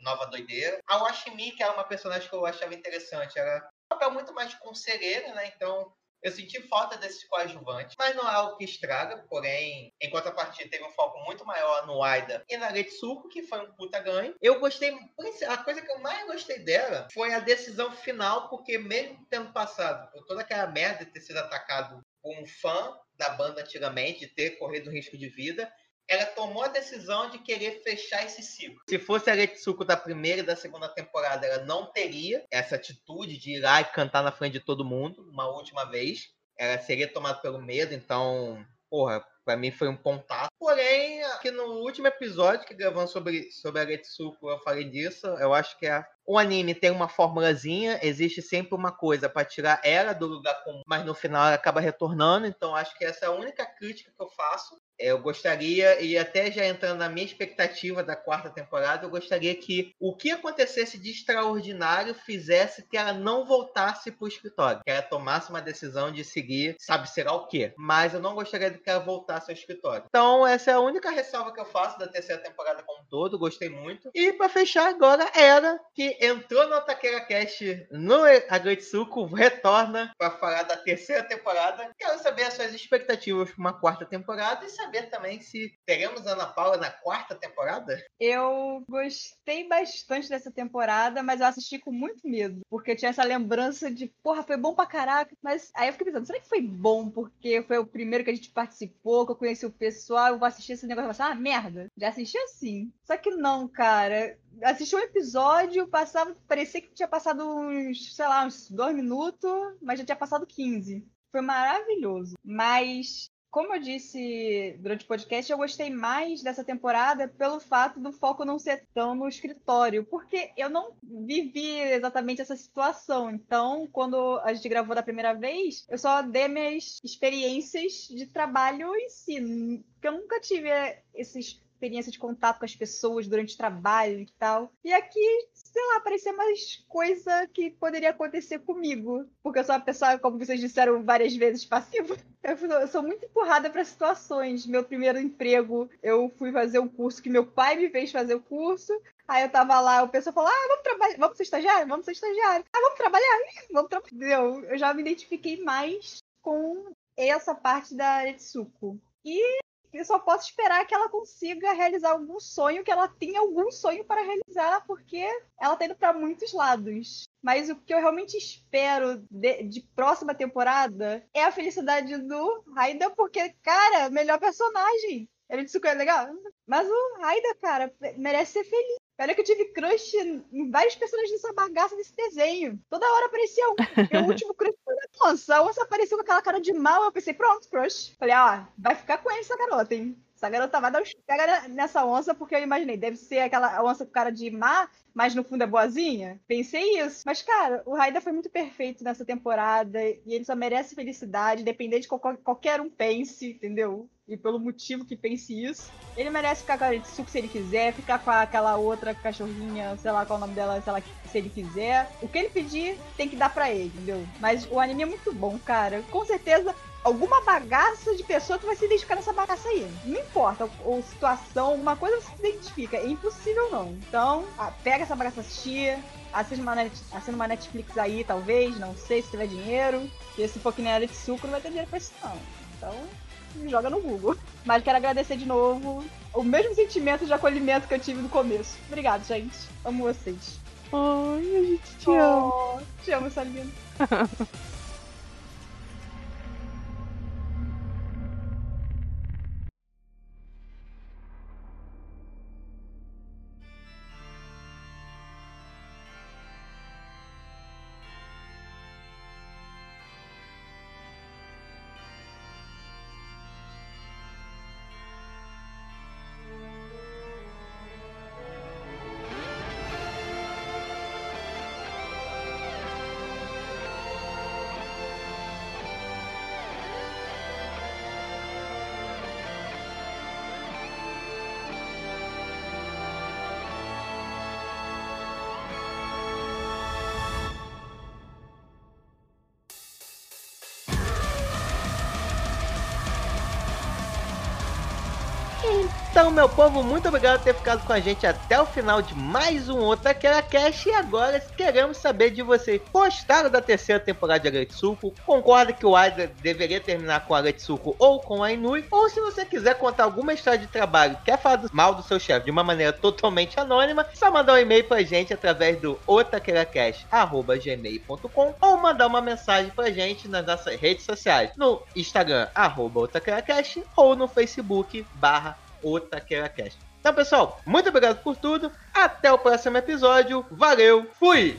[SPEAKER 2] nova doideira. A Washimi, que era uma personagem que eu achava interessante, era um papel muito mais conselheira, né? Então eu senti falta desses coadjuvantes, mas não é algo que estraga. Porém, em contrapartida, teve um foco muito maior no Aida e na Retsuko, que foi um puta ganho. Eu gostei, a coisa que eu mais gostei dela foi a decisão final, porque mesmo tendo passado por toda aquela merda de ter sido atacado por um fã da banda antigamente, de ter corrido risco de vida, ela tomou a decisão de querer fechar esse ciclo. Se fosse a Retsuko da primeira e da segunda temporada, ela não teria essa atitude de ir lá e cantar na frente de todo mundo uma última vez. Ela seria tomada pelo medo, então, porra, Pra mim foi um pontaço. Porém, aqui no último episódio que gravamos sobre, sobre a Retsuko, eu falei disso. Eu acho que é o anime tem uma formulazinha, existe sempre uma coisa para tirar ela do lugar comum, mas no final ela acaba retornando. Então acho que essa é a única crítica que eu faço. Eu gostaria, e até já entrando na minha expectativa da quarta temporada, eu gostaria que o que acontecesse de extraordinário fizesse que ela não voltasse pro escritório, que ela tomasse uma decisão de seguir, sabe, será o quê. Mas eu não gostaria de que ela voltasse ao escritório. Então, essa é a única ressalva que eu faço da terceira temporada como um todo, gostei muito. E para fechar agora, era que entrou no Taquera Cast no Agretsuko, retorna para falar da terceira temporada. Quero saber as suas expectativas para uma quarta temporada e saber também se teremos Ana Paula na quarta temporada.
[SPEAKER 6] Eu gostei bastante dessa temporada, mas eu assisti com muito medo, porque eu tinha essa lembrança de, porra, foi bom pra caraca. Mas aí eu fiquei pensando, será que foi bom porque foi o primeiro que a gente participou, que eu conheci o pessoal, eu vou assistir esse negócio e falar, ah, merda, já assisti assim. Só que não, cara assisti um episódio, passava, parecia que tinha passado uns, sei lá, uns dois minutos, mas já tinha passado 15. Foi maravilhoso. Mas como eu disse durante o podcast, eu gostei mais dessa temporada pelo fato do foco não ser tão no escritório, porque eu não vivi exatamente essa situação. Então, quando a gente gravou da primeira vez, eu só dei minhas experiências de trabalho em si, porque eu nunca tive esses experiência de contato com as pessoas durante o trabalho e tal. E aqui, sei lá, parecia mais coisa que poderia acontecer comigo. Porque eu sou uma pessoa, como vocês disseram várias vezes, passiva. Eu sou muito empurrada para situações. Meu primeiro emprego, eu fui fazer um curso que meu pai me fez fazer o curso. Aí eu tava lá, o pessoal falou: Ah, vamos trabalhar, vamos ser estagiário? Vamos ser estagiário. Ah, vamos trabalhar? Vamos trabalhar. Eu já me identifiquei mais com essa parte da Etsuko. E eu só posso esperar que ela consiga realizar algum sonho, que ela tenha algum sonho para realizar, porque ela tá indo para muitos lados. Mas o que eu realmente espero de, de, próxima temporada é a felicidade do Raida, porque, cara, melhor personagem. Ele disse que é legal. Mas o Raida, cara, merece ser feliz. Olha que eu tive crush em vários personagens dessa bagaça desse desenho. Toda hora aparecia um. Meu último crush foi a onça. A onça apareceu com aquela cara de mal. Eu pensei, pronto, crush. Falei, ó, vai ficar com essa garota, hein? Essa garota vai dar os pega nessa onça, porque eu imaginei, deve ser aquela onça com cara de má, mas no fundo é boazinha. Pensei isso. Mas, cara, o Raida foi muito perfeito nessa temporada e ele só merece felicidade, independente de qualquer, qualquer um pense, entendeu? E pelo motivo que pense isso. Ele merece ficar com a Tsuko se ele quiser, ficar com aquela outra cachorrinha, sei lá qual é o nome dela, sei lá, se ele quiser. O que ele pedir, tem que dar para ele, entendeu? Mas o anime é muito bom, cara. Com certeza alguma bagaça de pessoa que vai se identificar nessa bagaça aí. Não importa, ou situação, alguma coisa você se identifica. É impossível não. Então, ah, pega essa bagaça assistir, assina uma, net, assina uma Netflix aí, talvez, não sei se tiver dinheiro. Porque se for que nem a Suco, não vai ter dinheiro pra isso não. Então, joga no Google. Mas quero agradecer de novo o mesmo sentimento de acolhimento que eu tive no começo. Obrigado, gente. Amo vocês.
[SPEAKER 3] Ai, a gente te oh, ama.
[SPEAKER 6] Te amo, Salina.
[SPEAKER 2] Então, meu povo, muito obrigado por ter ficado com a gente até o final de mais um Otaquera Cash. E agora queremos saber de vocês. Gostaram da terceira temporada de Agretsuko? Concorda que o Aida deveria terminar com a Agretsuko ou com a Inui? Ou se você quiser contar alguma história de trabalho, quer falar do mal do seu chefe de uma maneira totalmente anônima, só mandar um e-mail pra gente através do otaqueracast.gmail.com ou mandar uma mensagem pra gente nas nossas redes sociais, no Instagram, arroba ou no Facebook, barra o Taquera Cast. Então, pessoal, muito obrigado por tudo. Até o próximo episódio. Valeu, fui!